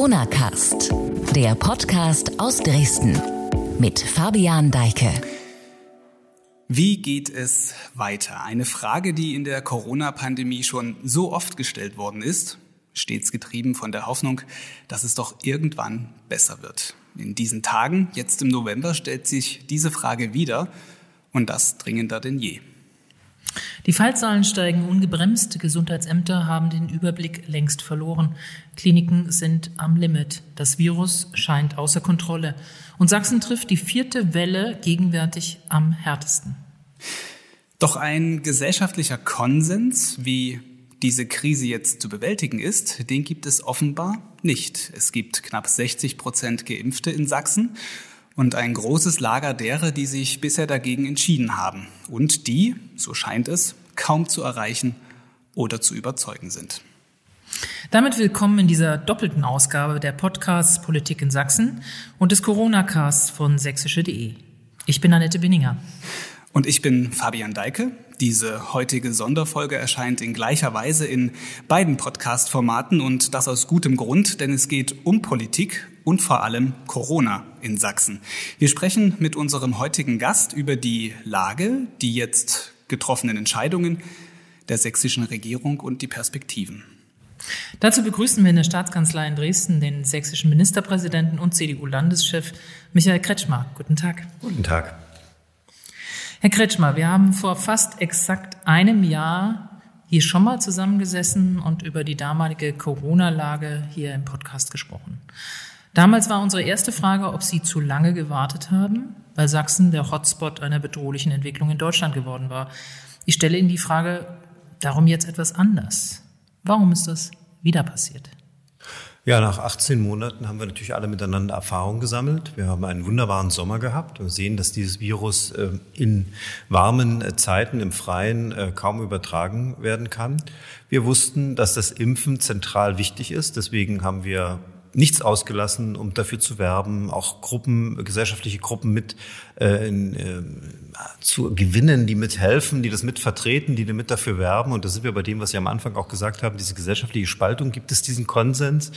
Corona Cast, der Podcast aus Dresden mit Fabian Deike. Wie geht es weiter? Eine Frage, die in der Corona-Pandemie schon so oft gestellt worden ist, stets getrieben von der Hoffnung, dass es doch irgendwann besser wird. In diesen Tagen, jetzt im November, stellt sich diese Frage wieder und das dringender denn je. Die Fallzahlen steigen. Ungebremst, Gesundheitsämter haben den Überblick längst verloren, Kliniken sind am Limit, das Virus scheint außer Kontrolle. Und Sachsen trifft die vierte Welle gegenwärtig am härtesten. Doch ein gesellschaftlicher Konsens, wie diese Krise jetzt zu bewältigen ist, den gibt es offenbar nicht. Es gibt knapp 60 Prozent Geimpfte in Sachsen und ein großes Lager derer, die sich bisher dagegen entschieden haben und die, so scheint es, kaum zu erreichen oder zu überzeugen sind. Damit willkommen in dieser doppelten Ausgabe der Podcasts Politik in Sachsen und des Corona-Casts von sächsische.de. Ich bin Annette Binninger. Und ich bin Fabian Deike. Diese heutige Sonderfolge erscheint in gleicher Weise in beiden Podcast-Formaten und das aus gutem Grund, denn es geht um Politik und vor allem Corona in Sachsen. Wir sprechen mit unserem heutigen Gast über die Lage, die jetzt getroffenen Entscheidungen der sächsischen Regierung und die Perspektiven. Dazu begrüßen wir in der Staatskanzlei in Dresden den sächsischen Ministerpräsidenten und CDU-Landeschef Michael Kretschmer. Guten Tag. Guten Tag. Herr Kretschmer, wir haben vor fast exakt einem Jahr hier schon mal zusammengesessen und über die damalige Corona-Lage hier im Podcast gesprochen. Damals war unsere erste Frage, ob Sie zu lange gewartet haben, weil Sachsen der Hotspot einer bedrohlichen Entwicklung in Deutschland geworden war. Ich stelle Ihnen die Frage, darum jetzt etwas anders. Warum ist das wieder passiert? Ja, nach 18 Monaten haben wir natürlich alle miteinander Erfahrung gesammelt. Wir haben einen wunderbaren Sommer gehabt und sehen, dass dieses Virus äh, in warmen äh, Zeiten im Freien äh, kaum übertragen werden kann. Wir wussten, dass das Impfen zentral wichtig ist. Deswegen haben wir nichts ausgelassen, um dafür zu werben, auch Gruppen, gesellschaftliche Gruppen mit äh, in, äh, zu gewinnen, die mithelfen, die das mitvertreten, die mit dafür werben. Und da sind wir bei dem, was Sie am Anfang auch gesagt haben, diese gesellschaftliche Spaltung. Gibt es diesen Konsens?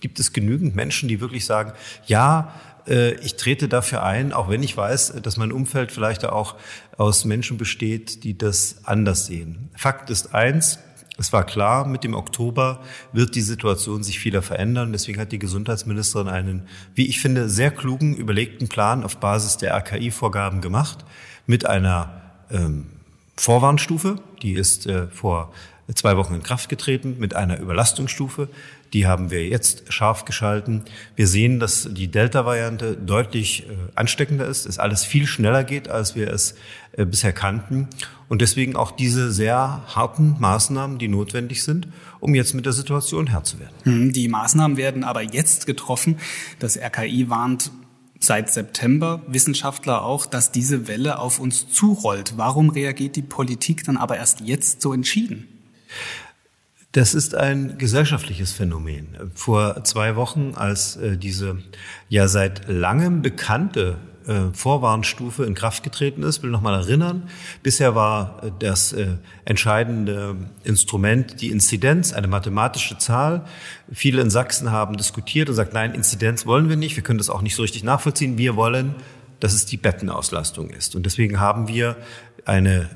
Gibt es genügend Menschen, die wirklich sagen, ja, äh, ich trete dafür ein, auch wenn ich weiß, dass mein Umfeld vielleicht auch aus Menschen besteht, die das anders sehen. Fakt ist eins, es war klar, mit dem Oktober wird die Situation sich wieder verändern. Deswegen hat die Gesundheitsministerin einen, wie ich finde, sehr klugen, überlegten Plan auf Basis der RKI-Vorgaben gemacht mit einer ähm, Vorwarnstufe, die ist äh, vor zwei Wochen in Kraft getreten, mit einer Überlastungsstufe. Die haben wir jetzt scharf geschalten. Wir sehen, dass die Delta-Variante deutlich äh, ansteckender ist, es alles viel schneller geht, als wir es äh, bisher kannten. Und deswegen auch diese sehr harten Maßnahmen, die notwendig sind, um jetzt mit der Situation Herr zu werden. Hm, die Maßnahmen werden aber jetzt getroffen. Das RKI warnt seit September, Wissenschaftler auch, dass diese Welle auf uns zurollt. Warum reagiert die Politik dann aber erst jetzt so entschieden? Das ist ein gesellschaftliches Phänomen. Vor zwei Wochen, als äh, diese ja seit langem bekannte äh, Vorwarnstufe in Kraft getreten ist, will noch mal erinnern, bisher war äh, das entscheidende Instrument die Inzidenz, eine mathematische Zahl. Viele in Sachsen haben diskutiert und sagt, nein, Inzidenz wollen wir nicht, wir können das auch nicht so richtig nachvollziehen. Wir wollen, dass es die Bettenauslastung ist. Und deswegen haben wir eine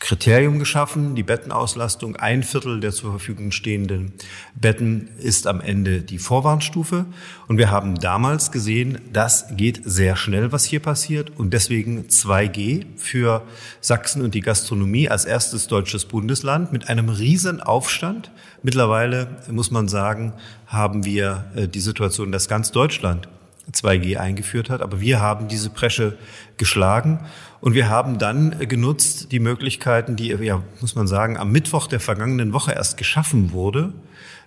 Kriterium geschaffen, die Bettenauslastung. Ein Viertel der zur Verfügung stehenden Betten ist am Ende die Vorwarnstufe. Und wir haben damals gesehen, das geht sehr schnell, was hier passiert. Und deswegen 2G für Sachsen und die Gastronomie als erstes deutsches Bundesland mit einem riesen Aufstand. Mittlerweile muss man sagen, haben wir äh, die Situation, dass ganz Deutschland 2G eingeführt hat. Aber wir haben diese Presche geschlagen und wir haben dann genutzt die Möglichkeiten, die, ja, muss man sagen, am Mittwoch der vergangenen Woche erst geschaffen wurde,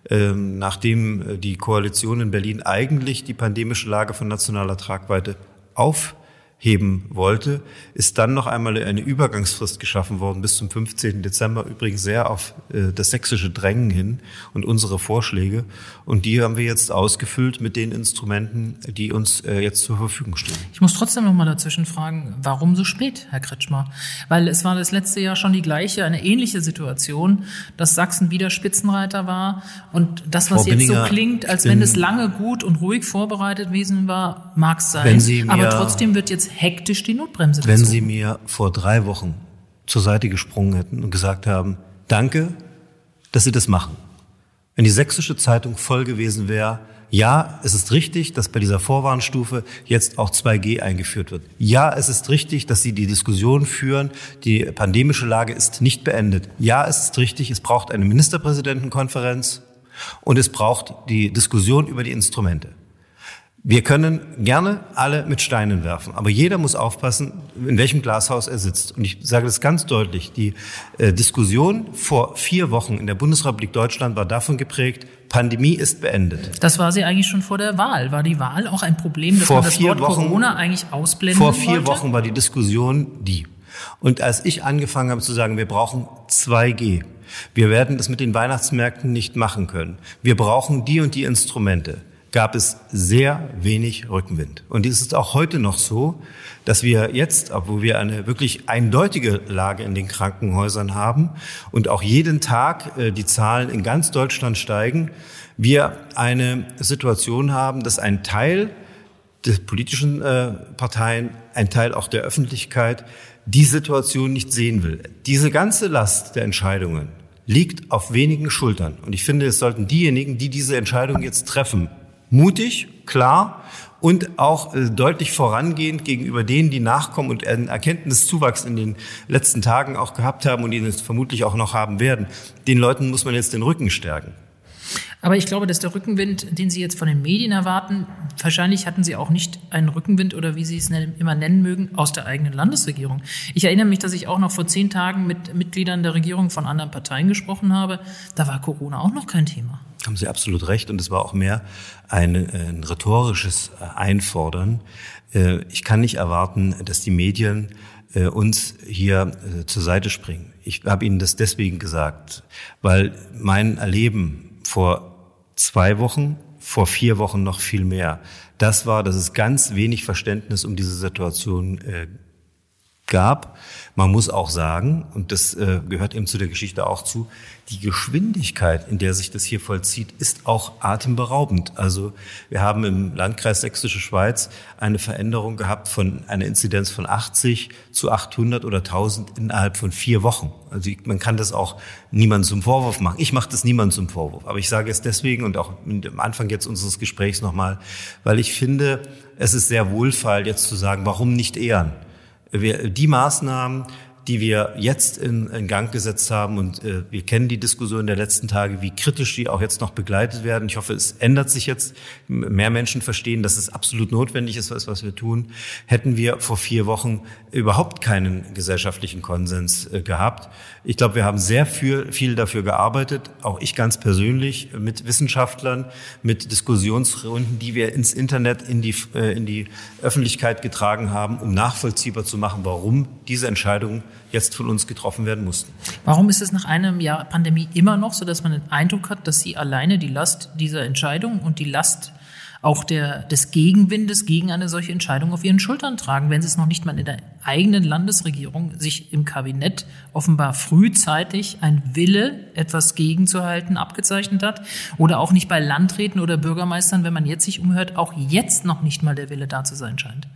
ähm, nachdem die Koalition in Berlin eigentlich die pandemische Lage von nationaler Tragweite auf heben wollte, ist dann noch einmal eine Übergangsfrist geschaffen worden bis zum 15. Dezember, übrigens sehr auf äh, das sächsische Drängen hin und unsere Vorschläge. Und die haben wir jetzt ausgefüllt mit den Instrumenten, die uns äh, jetzt zur Verfügung stehen. Ich muss trotzdem noch mal dazwischen fragen, warum so spät, Herr Kretschmer? Weil es war das letzte Jahr schon die gleiche, eine ähnliche Situation, dass Sachsen wieder Spitzenreiter war und das, was Frau jetzt Binninger, so klingt, als wenn es lange gut und ruhig vorbereitet gewesen war, mag es sein. Aber trotzdem wird jetzt hektisch die Notbremse gezogen. Wenn Sie mir vor drei Wochen zur Seite gesprungen hätten und gesagt haben, danke, dass Sie das machen. Wenn die sächsische Zeitung voll gewesen wäre, ja, es ist richtig, dass bei dieser Vorwarnstufe jetzt auch 2G eingeführt wird. Ja, es ist richtig, dass Sie die Diskussion führen, die pandemische Lage ist nicht beendet. Ja, es ist richtig, es braucht eine Ministerpräsidentenkonferenz und es braucht die Diskussion über die Instrumente. Wir können gerne alle mit Steinen werfen, aber jeder muss aufpassen, in welchem Glashaus er sitzt. Und ich sage das ganz deutlich, die äh, Diskussion vor vier Wochen in der Bundesrepublik Deutschland war davon geprägt, Pandemie ist beendet. Das war sie eigentlich schon vor der Wahl. War die Wahl auch ein Problem, dass vor man das vier Wort Wochen, Corona eigentlich ausblenden Vor vier wollte? Wochen war die Diskussion die. Und als ich angefangen habe zu sagen, wir brauchen 2G, wir werden das mit den Weihnachtsmärkten nicht machen können, wir brauchen die und die Instrumente, gab es sehr wenig Rückenwind. Und es ist auch heute noch so, dass wir jetzt, obwohl wir eine wirklich eindeutige Lage in den Krankenhäusern haben und auch jeden Tag äh, die Zahlen in ganz Deutschland steigen, wir eine Situation haben, dass ein Teil der politischen äh, Parteien, ein Teil auch der Öffentlichkeit die Situation nicht sehen will. Diese ganze Last der Entscheidungen liegt auf wenigen Schultern. Und ich finde, es sollten diejenigen, die diese Entscheidung jetzt treffen, mutig, klar und auch äh, deutlich vorangehend gegenüber denen, die nachkommen und einen Erkenntniszuwachs in den letzten Tagen auch gehabt haben und ihn vermutlich auch noch haben werden. Den Leuten muss man jetzt den Rücken stärken. Aber ich glaube, dass der Rückenwind, den Sie jetzt von den Medien erwarten, wahrscheinlich hatten Sie auch nicht einen Rückenwind oder wie Sie es immer nennen mögen, aus der eigenen Landesregierung. Ich erinnere mich, dass ich auch noch vor zehn Tagen mit Mitgliedern der Regierung von anderen Parteien gesprochen habe. Da war Corona auch noch kein Thema. Haben Sie absolut recht. Und es war auch mehr ein, ein rhetorisches Einfordern. Äh, ich kann nicht erwarten, dass die Medien äh, uns hier äh, zur Seite springen. Ich habe Ihnen das deswegen gesagt, weil mein Erleben vor zwei Wochen, vor vier Wochen noch viel mehr, das war, dass es ganz wenig Verständnis um diese Situation äh, gab. Man muss auch sagen, und das äh, gehört eben zu der Geschichte auch zu, die Geschwindigkeit, in der sich das hier vollzieht, ist auch atemberaubend. Also wir haben im Landkreis Sächsische Schweiz eine Veränderung gehabt von einer Inzidenz von 80 zu 800 oder 1000 innerhalb von vier Wochen. Also man kann das auch niemandem zum Vorwurf machen. Ich mache das niemandem zum Vorwurf. Aber ich sage es deswegen und auch am Anfang jetzt unseres Gesprächs nochmal, weil ich finde, es ist sehr wohlfeil jetzt zu sagen, warum nicht ehren? Die Maßnahmen, die wir jetzt in, in Gang gesetzt haben. Und äh, wir kennen die Diskussion der letzten Tage, wie kritisch die auch jetzt noch begleitet werden. Ich hoffe, es ändert sich jetzt. Mehr Menschen verstehen, dass es absolut notwendig ist, was, was wir tun. Hätten wir vor vier Wochen überhaupt keinen gesellschaftlichen Konsens äh, gehabt. Ich glaube, wir haben sehr viel, viel dafür gearbeitet, auch ich ganz persönlich, mit Wissenschaftlern, mit Diskussionsrunden, die wir ins Internet, in die, äh, in die Öffentlichkeit getragen haben, um nachvollziehbar zu machen, warum diese Entscheidungen jetzt von uns getroffen werden mussten. Warum ist es nach einem Jahr Pandemie immer noch so, dass man den Eindruck hat, dass Sie alleine die Last dieser Entscheidung und die Last auch der, des Gegenwindes gegen eine solche Entscheidung auf ihren Schultern tragen, wenn sie es noch nicht mal in der eigenen Landesregierung sich im Kabinett offenbar frühzeitig ein Wille, etwas gegenzuhalten, abgezeichnet hat oder auch nicht bei Landräten oder Bürgermeistern, wenn man jetzt sich umhört, auch jetzt noch nicht mal der Wille da zu sein scheint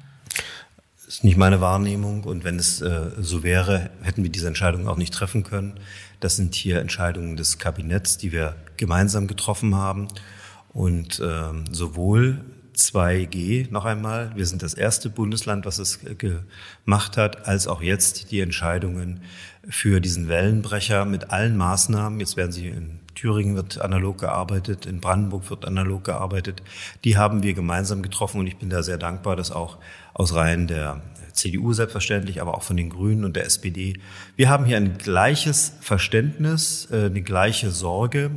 ist nicht meine Wahrnehmung und wenn es äh, so wäre, hätten wir diese Entscheidung auch nicht treffen können. Das sind hier Entscheidungen des Kabinetts, die wir gemeinsam getroffen haben und äh, sowohl 2G noch einmal, wir sind das erste Bundesland, was es gemacht hat, als auch jetzt die Entscheidungen für diesen Wellenbrecher mit allen Maßnahmen. Jetzt werden sie in Thüringen wird analog gearbeitet, in Brandenburg wird analog gearbeitet. Die haben wir gemeinsam getroffen und ich bin da sehr dankbar, dass auch aus Reihen der CDU selbstverständlich, aber auch von den Grünen und der SPD. Wir haben hier ein gleiches Verständnis, äh, eine gleiche Sorge,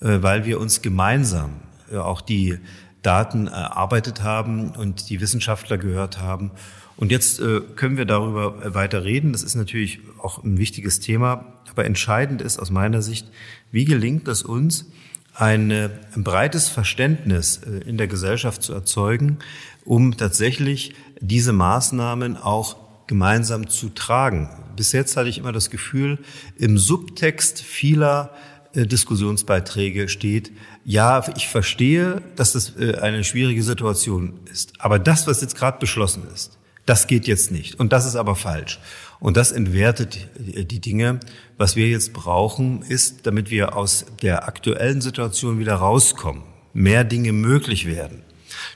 äh, weil wir uns gemeinsam äh, auch die Daten erarbeitet haben und die Wissenschaftler gehört haben Und jetzt können wir darüber weiter reden. Das ist natürlich auch ein wichtiges Thema. Aber entscheidend ist aus meiner Sicht, wie gelingt es uns, ein breites Verständnis in der Gesellschaft zu erzeugen, um tatsächlich diese Maßnahmen auch gemeinsam zu tragen. Bis jetzt hatte ich immer das Gefühl, im Subtext vieler äh, Diskussionsbeiträge steht, ja, ich verstehe, dass das äh, eine schwierige Situation ist, aber das, was jetzt gerade beschlossen ist, das geht jetzt nicht und das ist aber falsch. Und das entwertet die Dinge. Was wir jetzt brauchen, ist, damit wir aus der aktuellen Situation wieder rauskommen, mehr Dinge möglich werden,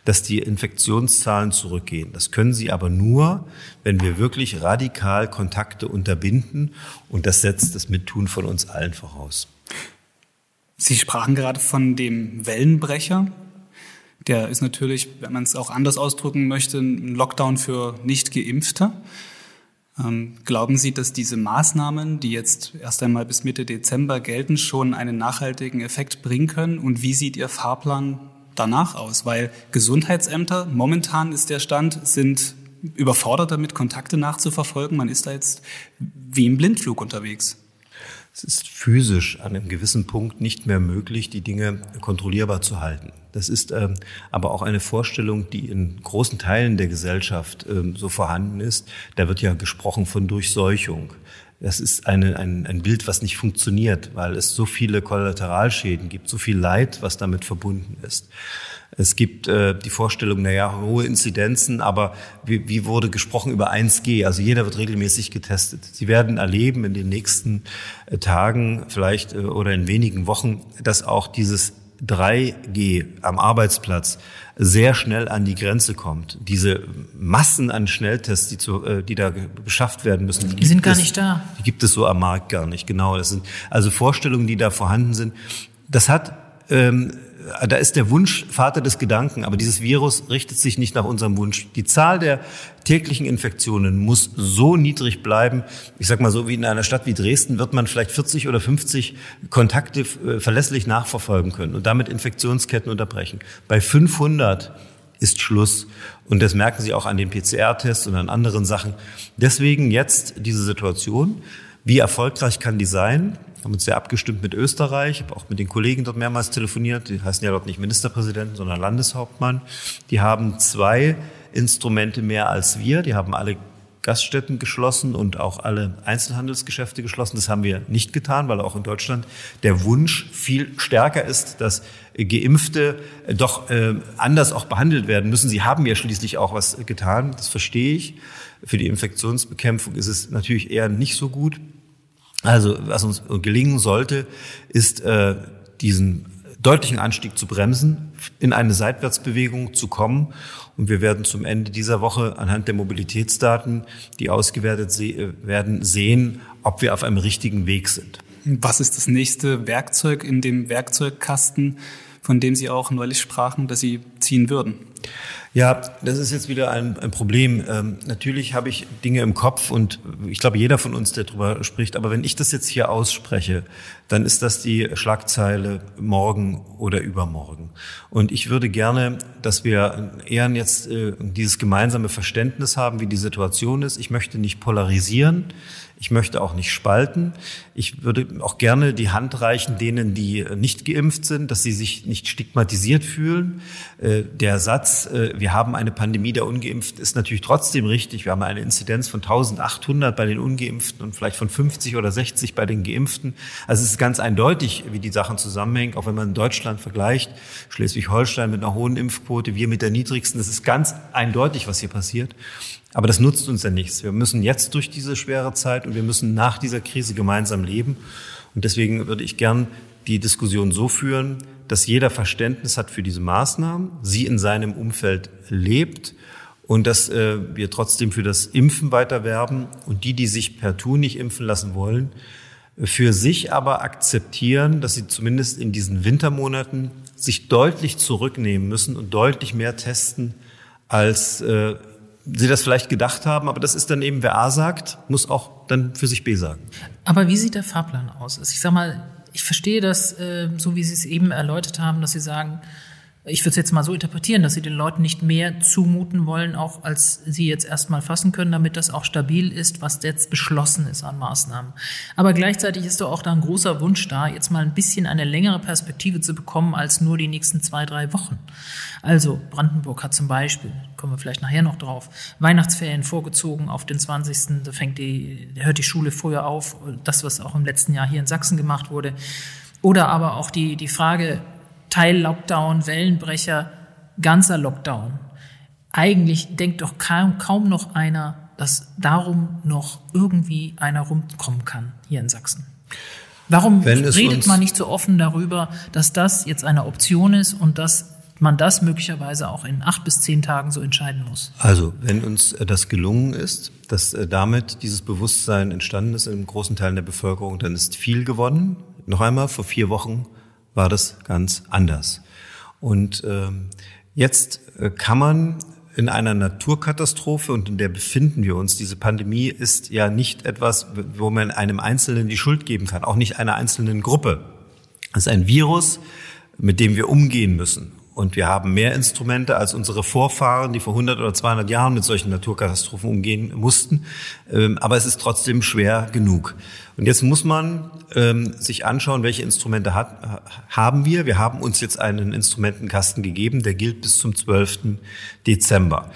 dass die Infektionszahlen zurückgehen. Das können sie aber nur, wenn wir wirklich radikal Kontakte unterbinden. Und das setzt das Mittun von uns allen voraus. Sie sprachen gerade von dem Wellenbrecher. Der ist natürlich, wenn man es auch anders ausdrücken möchte, ein Lockdown für Nicht-Geimpfte. Ähm, glauben Sie, dass diese Maßnahmen, die jetzt erst einmal bis Mitte Dezember gelten, schon einen nachhaltigen Effekt bringen können? Und wie sieht Ihr Fahrplan danach aus? Weil Gesundheitsämter, momentan ist der Stand, sind überfordert damit, Kontakte nachzuverfolgen. Man ist da jetzt wie im Blindflug unterwegs. Es ist physisch an einem gewissen Punkt nicht mehr möglich, die Dinge kontrollierbar zu halten. Das ist ähm, aber auch eine Vorstellung, die in großen Teilen der Gesellschaft ähm, so vorhanden ist. Da wird ja gesprochen von Durchseuchung. Das ist eine, ein, ein Bild, was nicht funktioniert, weil es so viele Kollateralschäden gibt, so viel Leid, was damit verbunden ist. Es gibt äh, die Vorstellung, naja, hohe Inzidenzen, aber wie, wie wurde gesprochen über 1G? Also jeder wird regelmäßig getestet. Sie werden erleben in den nächsten äh, Tagen vielleicht äh, oder in wenigen Wochen, dass auch dieses 3G am Arbeitsplatz sehr schnell an die Grenze kommt. Diese Massen an Schnelltests, die, zu, äh, die da beschafft werden müssen, die, die sind gar es, nicht da. Die gibt es so am Markt gar nicht. Genau, das sind also Vorstellungen, die da vorhanden sind. Das hat ähm, da ist der Wunsch Vater des Gedanken, aber dieses Virus richtet sich nicht nach unserem Wunsch. Die Zahl der täglichen Infektionen muss so niedrig bleiben. Ich sag mal so, wie in einer Stadt wie Dresden wird man vielleicht 40 oder 50 Kontakte äh, verlässlich nachverfolgen können und damit Infektionsketten unterbrechen. Bei 500 ist Schluss. Und das merken Sie auch an den PCR-Tests und an anderen Sachen. Deswegen jetzt diese Situation. Wie erfolgreich kann die sein? Haben uns sehr abgestimmt mit Österreich, ich habe auch mit den Kollegen dort mehrmals telefoniert. Die heißen ja dort nicht Ministerpräsidenten, sondern Landeshauptmann. Die haben zwei Instrumente mehr als wir. Die haben alle Gaststätten geschlossen und auch alle Einzelhandelsgeschäfte geschlossen. Das haben wir nicht getan, weil auch in Deutschland der Wunsch viel stärker ist, dass Geimpfte doch äh, anders auch behandelt werden müssen. Sie haben ja schließlich auch was getan, das verstehe ich. Für die Infektionsbekämpfung ist es natürlich eher nicht so gut. Also was uns gelingen sollte, ist äh, diesen deutlichen Anstieg zu bremsen, in eine Seitwärtsbewegung zu kommen. Und wir werden zum Ende dieser Woche anhand der Mobilitätsdaten, die ausgewertet äh, werden, sehen, ob wir auf einem richtigen Weg sind. Was ist das nächste Werkzeug in dem Werkzeugkasten, von dem Sie auch neulich sprachen, dass Sie ziehen würden? Ja, das ist jetzt wieder ein, ein Problem. Ähm, natürlich habe ich Dinge im Kopf und ich glaube, jeder von uns, der darüber spricht, aber wenn ich das jetzt hier ausspreche, dann ist das die Schlagzeile morgen oder übermorgen. Und ich würde gerne, dass wir eher jetzt äh, dieses gemeinsame Verständnis haben, wie die Situation ist. Ich möchte nicht polarisieren. Ich möchte auch nicht spalten. Ich würde auch gerne die Hand reichen denen, die nicht geimpft sind, dass sie sich nicht stigmatisiert fühlen. Äh, der Satz, äh, wir haben eine Pandemie der Ungeimpften, ist natürlich trotzdem richtig. Wir haben eine Inzidenz von 1800 bei den Ungeimpften und vielleicht von 50 oder 60 bei den Geimpften. Also es ist ganz eindeutig, wie die Sachen zusammenhängen. Auch wenn man Deutschland vergleicht, Schleswig-Holstein mit einer hohen Impfquote, wir mit der niedrigsten. Es ist ganz eindeutig, was hier passiert. Aber das nutzt uns ja nichts. Wir müssen jetzt durch diese schwere Zeit und wir müssen nach dieser Krise gemeinsam leben. Und deswegen würde ich gern die Diskussion so führen, dass jeder Verständnis hat für diese Maßnahmen, sie in seinem Umfeld lebt und dass äh, wir trotzdem für das Impfen weiter werben und die, die sich per Tu nicht impfen lassen wollen, für sich aber akzeptieren, dass sie zumindest in diesen Wintermonaten sich deutlich zurücknehmen müssen und deutlich mehr testen, als äh, sie das vielleicht gedacht haben, aber das ist dann eben, wer A sagt, muss auch dann für sich B sagen. Aber wie sieht der Fahrplan aus? Also ich sag mal, ich verstehe das, äh, so wie Sie es eben erläutert haben, dass Sie sagen, ich würde es jetzt mal so interpretieren, dass Sie den Leuten nicht mehr zumuten wollen, auch als Sie jetzt erstmal fassen können, damit das auch stabil ist, was jetzt beschlossen ist an Maßnahmen. Aber gleichzeitig ist doch auch da ein großer Wunsch da, jetzt mal ein bisschen eine längere Perspektive zu bekommen als nur die nächsten zwei, drei Wochen. Also Brandenburg hat zum Beispiel, kommen wir vielleicht nachher noch drauf, Weihnachtsferien vorgezogen auf den 20. Da fängt die, hört die Schule früher auf, das, was auch im letzten Jahr hier in Sachsen gemacht wurde. Oder aber auch die, die Frage, Teil-Lockdown, Wellenbrecher, ganzer Lockdown. Eigentlich denkt doch kaum, kaum noch einer, dass darum noch irgendwie einer rumkommen kann hier in Sachsen. Warum redet man nicht so offen darüber, dass das jetzt eine Option ist und dass man das möglicherweise auch in acht bis zehn Tagen so entscheiden muss? Also, wenn uns äh, das gelungen ist, dass äh, damit dieses Bewusstsein entstanden ist in großen Teilen der Bevölkerung, dann ist viel gewonnen. Noch einmal, vor vier Wochen war das ganz anders. Und ähm, jetzt äh, kann man in einer Naturkatastrophe und in der befinden wir uns. Diese Pandemie ist ja nicht etwas, wo man einem Einzelnen die Schuld geben kann, auch nicht einer einzelnen Gruppe. Es ist ein Virus, mit dem wir umgehen müssen. Und wir haben mehr Instrumente als unsere Vorfahren, die vor 100 oder 200 Jahren mit solchen Naturkatastrophen umgehen mussten. Ähm, aber es ist trotzdem schwer genug. Und jetzt muss man ähm, sich anschauen, welche Instrumente hat, haben wir. Wir haben uns jetzt einen Instrumentenkasten gegeben, der gilt bis zum 12. Dezember.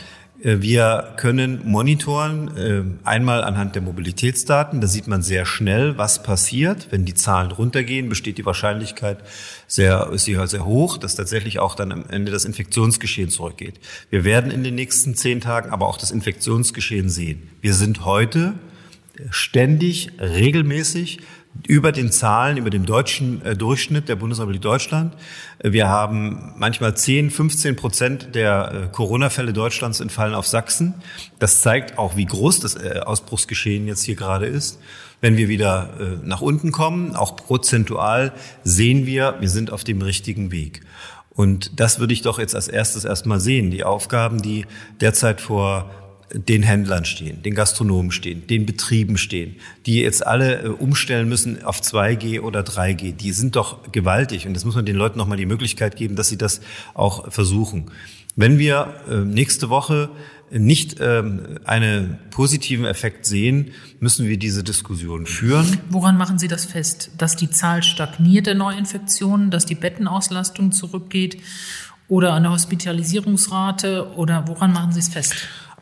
Äh, wir können monitoren, äh, einmal anhand der Mobilitätsdaten. Da sieht man sehr schnell, was passiert. Wenn die Zahlen runtergehen, besteht die Wahrscheinlichkeit sehr, ist sie halt sehr hoch, dass tatsächlich auch dann am Ende das Infektionsgeschehen zurückgeht. Wir werden in den nächsten zehn Tagen aber auch das Infektionsgeschehen sehen. Wir sind heute ständig, regelmäßig über den Zahlen, über dem deutschen äh, Durchschnitt der Bundesrepublik Deutschland. Wir haben manchmal 10, 15 Prozent der äh, Corona-Fälle Deutschlands entfallen auf Sachsen. Das zeigt auch, wie groß das äh, Ausbruchsgeschehen jetzt hier gerade ist. Wenn wir wieder äh, nach unten kommen, auch prozentual, sehen wir, wir sind auf dem richtigen Weg. Und das würde ich doch jetzt als erstes erstmal sehen. Die Aufgaben, die derzeit vor den Händlern stehen, den Gastronomen stehen, den Betrieben stehen, die jetzt alle äh, umstellen müssen auf 2G oder 3G, die sind doch gewaltig. Und das muss man den Leuten nochmal die Möglichkeit geben, dass sie das auch versuchen. Wenn wir äh, nächste Woche nicht ähm, einen positiven Effekt sehen, müssen wir diese Diskussion führen. Woran machen Sie das fest? Dass die Zahl stagniert der Neuinfektionen, dass die Bettenauslastung zurückgeht oder an der Hospitalisierungsrate oder woran machen Sie es fest?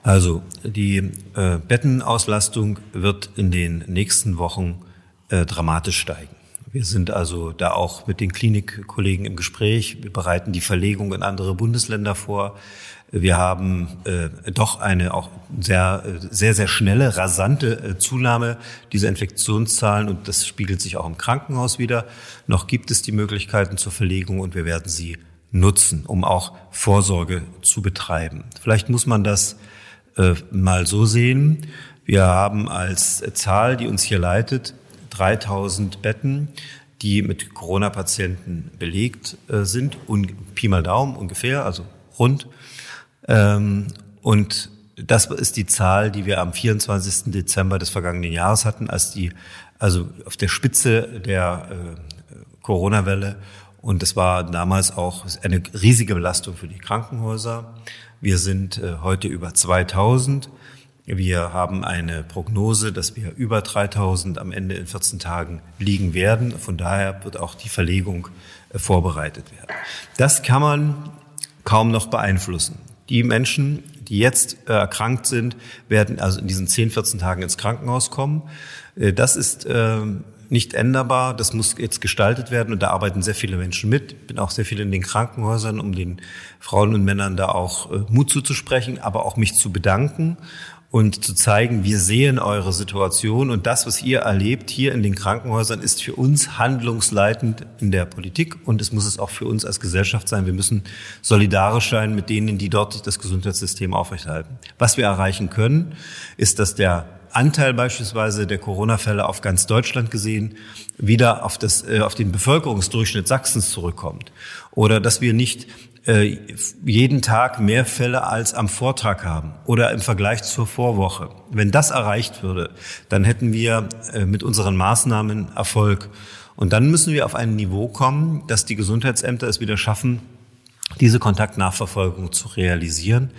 Also die äh, Bettenauslastung wird in den nächsten Wochen äh, dramatisch steigen. Wir sind also da auch mit den Klinikkollegen im Gespräch. Wir bereiten die Verlegung in andere Bundesländer vor. Wir haben äh, doch eine auch sehr, sehr, sehr schnelle, rasante äh, Zunahme dieser Infektionszahlen und das spiegelt sich auch im Krankenhaus wieder. Noch gibt es die Möglichkeiten zur Verlegung und wir werden sie nutzen, um auch Vorsorge zu betreiben. Vielleicht muss man das äh, mal so sehen. Wir haben als Zahl, die uns hier leitet, 3000 Betten, die mit Corona-Patienten belegt äh, sind, und Pi mal Daumen ungefähr, also rund. Ähm, und das ist die Zahl, die wir am 24. Dezember des vergangenen Jahres hatten, als die, also auf der Spitze der äh, Corona-Welle. Und das war damals auch eine riesige Belastung für die Krankenhäuser. Wir sind äh, heute über 2000. Wir haben eine Prognose, dass wir über 3000 am Ende in 14 Tagen liegen werden. Von daher wird auch die Verlegung äh, vorbereitet werden. Das kann man kaum noch beeinflussen. Die Menschen, die jetzt äh, erkrankt sind, werden also in diesen 10, 14 Tagen ins Krankenhaus kommen. Das ist ähm, nicht änderbar. Das muss jetzt gestaltet werden und da arbeiten sehr viele Menschen mit. Bin auch sehr viel in den Krankenhäusern, um den Frauen und Männern da auch äh, Mut zuzusprechen, aber auch mich zu bedanken und zu zeigen, wir sehen eure Situation und das, was ihr erlebt hier in den Krankenhäusern, ist für uns handlungsleitend in der Politik und es muss es auch für uns als Gesellschaft sein. Wir müssen solidarisch sein mit denen, die dort das Gesundheitssystem aufrechterhalten. Was wir erreichen können, ist, dass der Anteil beispielsweise der Corona-Fälle auf ganz Deutschland gesehen wieder auf, das, äh, auf den Bevölkerungsdurchschnitt Sachsens zurückkommt. Oder dass wir nicht äh, jeden Tag mehr Fälle als am Vortag haben oder im Vergleich zur Vorwoche. Wenn das erreicht würde, dann hätten wir äh, mit unseren Maßnahmen Erfolg. Und dann müssen wir auf ein Niveau kommen, dass die Gesundheitsämter es wieder schaffen, diese Kontaktnachverfolgung zu realisieren.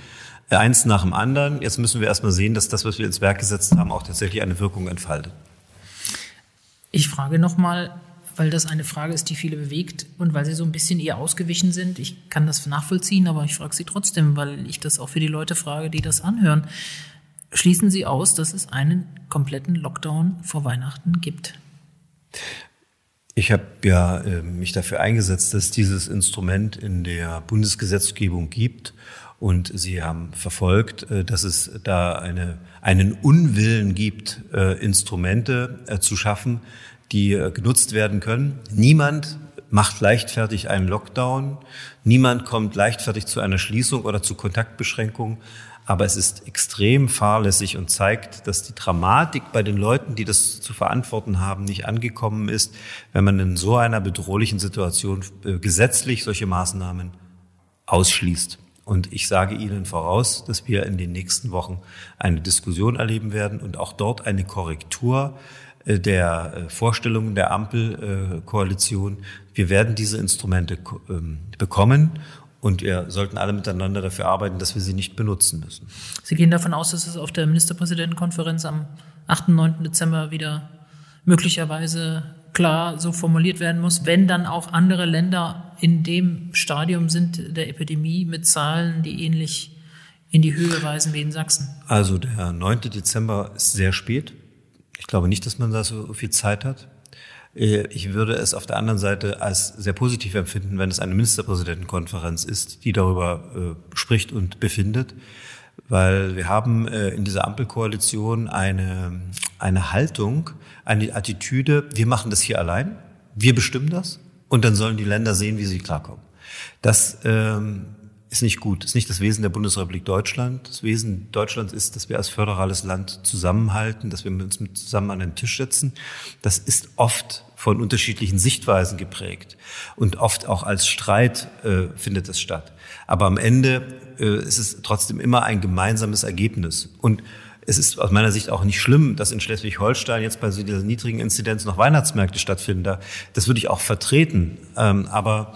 Eins nach dem anderen. Jetzt müssen wir erstmal sehen, dass das, was wir ins Werk gesetzt haben, auch tatsächlich eine Wirkung entfaltet. Ich frage nochmal, weil das eine Frage ist, die viele bewegt und weil Sie so ein bisschen ihr ausgewichen sind. Ich kann das nachvollziehen, aber ich frage Sie trotzdem, weil ich das auch für die Leute frage, die das anhören. Schließen Sie aus, dass es einen kompletten Lockdown vor Weihnachten gibt? Ich habe ja äh, mich dafür eingesetzt, dass dieses Instrument in der Bundesgesetzgebung gibt. Und Sie haben verfolgt, äh, dass es da eine, einen Unwillen gibt, äh, Instrumente äh, zu schaffen, die genutzt werden können. Niemand macht leichtfertig einen Lockdown. Niemand kommt leichtfertig zu einer Schließung oder zu Kontaktbeschränkungen. Aber es ist extrem fahrlässig und zeigt, dass die Dramatik bei den Leuten, die das zu verantworten haben, nicht angekommen ist, wenn man in so einer bedrohlichen Situation gesetzlich solche Maßnahmen ausschließt. Und ich sage Ihnen voraus, dass wir in den nächsten Wochen eine Diskussion erleben werden und auch dort eine Korrektur äh, der äh, Vorstellungen der Ampelkoalition. Wir werden diese Instrumente ähm, bekommen und wir sollten alle miteinander dafür arbeiten, dass wir sie nicht benutzen müssen. Sie gehen davon aus, dass es auf der Ministerpräsidentenkonferenz am 8. und 9. Dezember wieder möglicherweise klar so formuliert werden muss, wenn dann auch andere Länder in dem Stadium sind der Epidemie mit Zahlen, die ähnlich in die Höhe weisen wie in Sachsen. Also der 9. Dezember ist sehr spät. Ich glaube nicht, dass man da so viel Zeit hat. Äh, ich würde es auf der anderen Seite als sehr positiv empfinden, wenn es eine Ministerpräsidentenkonferenz ist, die darüber äh, spricht und befindet, weil wir haben äh, in dieser Ampelkoalition eine, eine Haltung, eine Attitüde, wir machen das hier allein, wir bestimmen das und dann sollen die Länder sehen, wie sie klarkommen. Das ähm, ist nicht gut. Ist nicht das Wesen der Bundesrepublik Deutschland. Das Wesen Deutschlands ist, dass wir als föderales Land zusammenhalten, dass wir uns zusammen an den Tisch setzen. Das ist oft von unterschiedlichen Sichtweisen geprägt und oft auch als Streit äh, findet es statt. Aber am Ende äh, ist es trotzdem immer ein gemeinsames Ergebnis. Und es ist aus meiner Sicht auch nicht schlimm, dass in Schleswig-Holstein jetzt bei dieser niedrigen Inzidenz noch Weihnachtsmärkte stattfinden. Das würde ich auch vertreten. Ähm, aber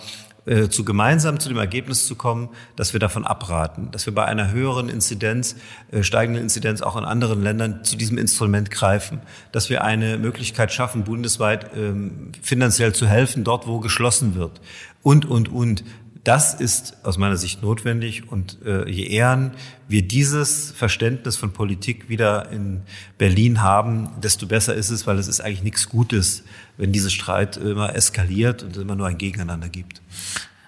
äh, zu gemeinsam zu dem Ergebnis zu kommen, dass wir davon abraten, dass wir bei einer höheren Inzidenz, äh, steigenden Inzidenz auch in anderen Ländern zu diesem Instrument greifen, dass wir eine Möglichkeit schaffen, bundesweit ähm, finanziell zu helfen, dort wo geschlossen wird und, und, und. Das ist aus meiner Sicht notwendig und äh, je eher wir dieses Verständnis von Politik wieder in Berlin haben, desto besser ist es, weil es ist eigentlich nichts Gutes, wenn dieser Streit immer eskaliert und es immer nur ein Gegeneinander gibt.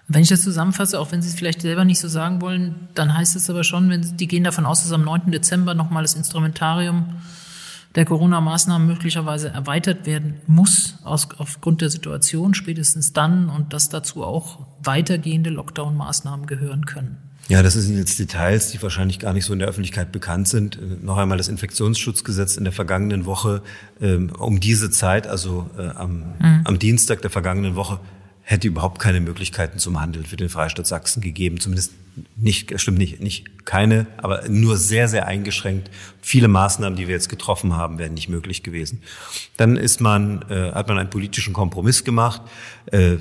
Wenn ich das zusammenfasse, auch wenn Sie es vielleicht selber nicht so sagen wollen, dann heißt es aber schon, wenn die gehen davon aus, dass am 9. Dezember nochmal das Instrumentarium der Corona-Maßnahmen möglicherweise erweitert werden muss aus, aufgrund der Situation spätestens dann und dass dazu auch weitergehende Lockdown-Maßnahmen gehören können. Ja, das sind jetzt Details, die wahrscheinlich gar nicht so in der Öffentlichkeit bekannt sind. Äh, noch einmal das Infektionsschutzgesetz in der vergangenen Woche ähm, um diese Zeit, also äh, am, mhm. am Dienstag der vergangenen Woche, hätte überhaupt keine Möglichkeiten zum Handeln für den Freistaat Sachsen gegeben. Zumindest nicht, stimmt nicht, nicht keine, aber nur sehr, sehr eingeschränkt. Viele Maßnahmen, die wir jetzt getroffen haben, wären nicht möglich gewesen. Dann ist man, äh, hat man einen politischen Kompromiss gemacht, äh,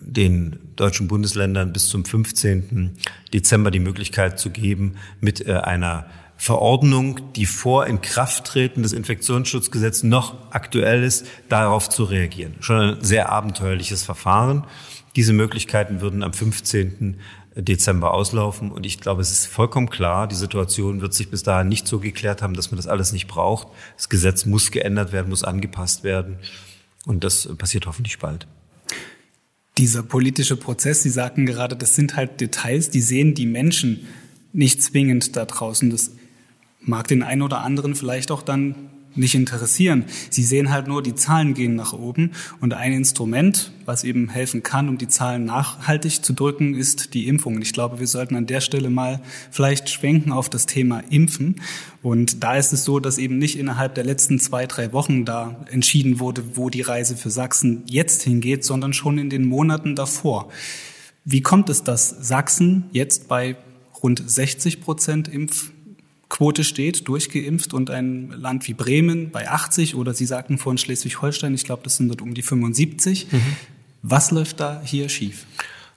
den deutschen Bundesländern bis zum 15. Dezember die Möglichkeit zu geben, mit äh, einer Verordnung, die vor Inkrafttreten des Infektionsschutzgesetzes noch aktuell ist, darauf zu reagieren. Schon ein sehr abenteuerliches Verfahren. Diese Möglichkeiten würden am 15. Dezember auslaufen. Und ich glaube, es ist vollkommen klar, die Situation wird sich bis dahin nicht so geklärt haben, dass man das alles nicht braucht. Das Gesetz muss geändert werden, muss angepasst werden. Und das passiert hoffentlich bald. Dieser politische Prozess, Sie sagten gerade, das sind halt Details, die sehen die Menschen nicht zwingend da draußen. Das mag den einen oder anderen vielleicht auch dann nicht interessieren. Sie sehen halt nur, die Zahlen gehen nach oben und ein Instrument, was eben helfen kann, um die Zahlen nachhaltig zu drücken, ist die Impfung. Und ich glaube, wir sollten an der Stelle mal vielleicht schwenken auf das Thema Impfen. Und da ist es so, dass eben nicht innerhalb der letzten zwei, drei Wochen da entschieden wurde, wo die Reise für Sachsen jetzt hingeht, sondern schon in den Monaten davor. Wie kommt es, dass Sachsen jetzt bei rund 60 Prozent Impf Quote steht, durchgeimpft und ein Land wie Bremen bei 80 oder Sie sagten vorhin Schleswig-Holstein, ich glaube, das sind dort um die 75. Mhm. Was läuft da hier schief?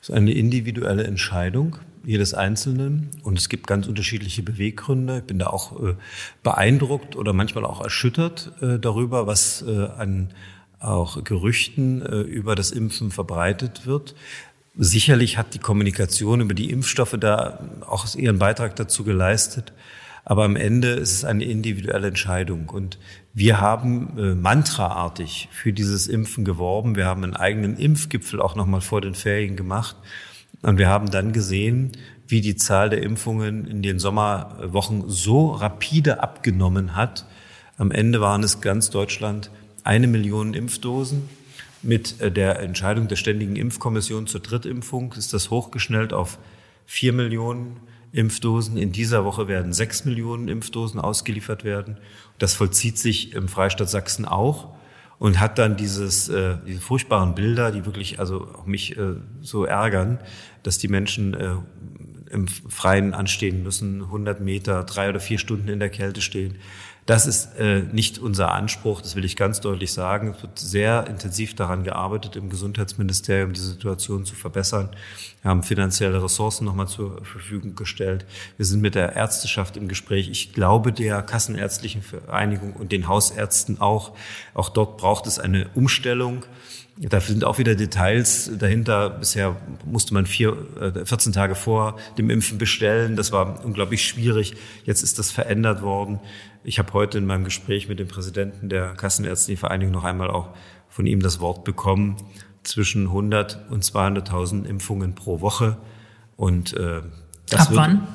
Es ist eine individuelle Entscheidung jedes Einzelnen und es gibt ganz unterschiedliche Beweggründe. Ich bin da auch äh, beeindruckt oder manchmal auch erschüttert äh, darüber, was äh, an auch Gerüchten äh, über das Impfen verbreitet wird. Sicherlich hat die Kommunikation über die Impfstoffe da auch ihren Beitrag dazu geleistet. Aber am Ende ist es eine individuelle Entscheidung. Und wir haben äh, mantraartig für dieses Impfen geworben. Wir haben einen eigenen Impfgipfel auch nochmal vor den Ferien gemacht. Und wir haben dann gesehen, wie die Zahl der Impfungen in den Sommerwochen so rapide abgenommen hat. Am Ende waren es ganz Deutschland eine Million Impfdosen. Mit äh, der Entscheidung der Ständigen Impfkommission zur Drittimpfung ist das hochgeschnellt auf vier Millionen Impfdosen. In dieser Woche werden sechs Millionen Impfdosen ausgeliefert werden. Das vollzieht sich im Freistaat Sachsen auch und hat dann dieses, äh, diese furchtbaren Bilder, die wirklich also auch mich äh, so ärgern, dass die Menschen äh, im Freien anstehen müssen, 100 Meter, drei oder vier Stunden in der Kälte stehen. Das ist äh, nicht unser Anspruch, das will ich ganz deutlich sagen. Es wird sehr intensiv daran gearbeitet, im Gesundheitsministerium die Situation zu verbessern. Wir haben finanzielle Ressourcen nochmal zur Verfügung gestellt. Wir sind mit der Ärzteschaft im Gespräch. Ich glaube der Kassenärztlichen Vereinigung und den Hausärzten auch. Auch dort braucht es eine Umstellung. Da sind auch wieder Details dahinter. Bisher musste man vier, 14 äh, Tage vor dem Impfen bestellen. Das war unglaublich schwierig. Jetzt ist das verändert worden. Ich habe heute in meinem Gespräch mit dem Präsidenten der Kassenärztlichen Vereinigung noch einmal auch von ihm das Wort bekommen, zwischen 100 und 200.000 Impfungen pro Woche. Und äh, das Ab wird, wann?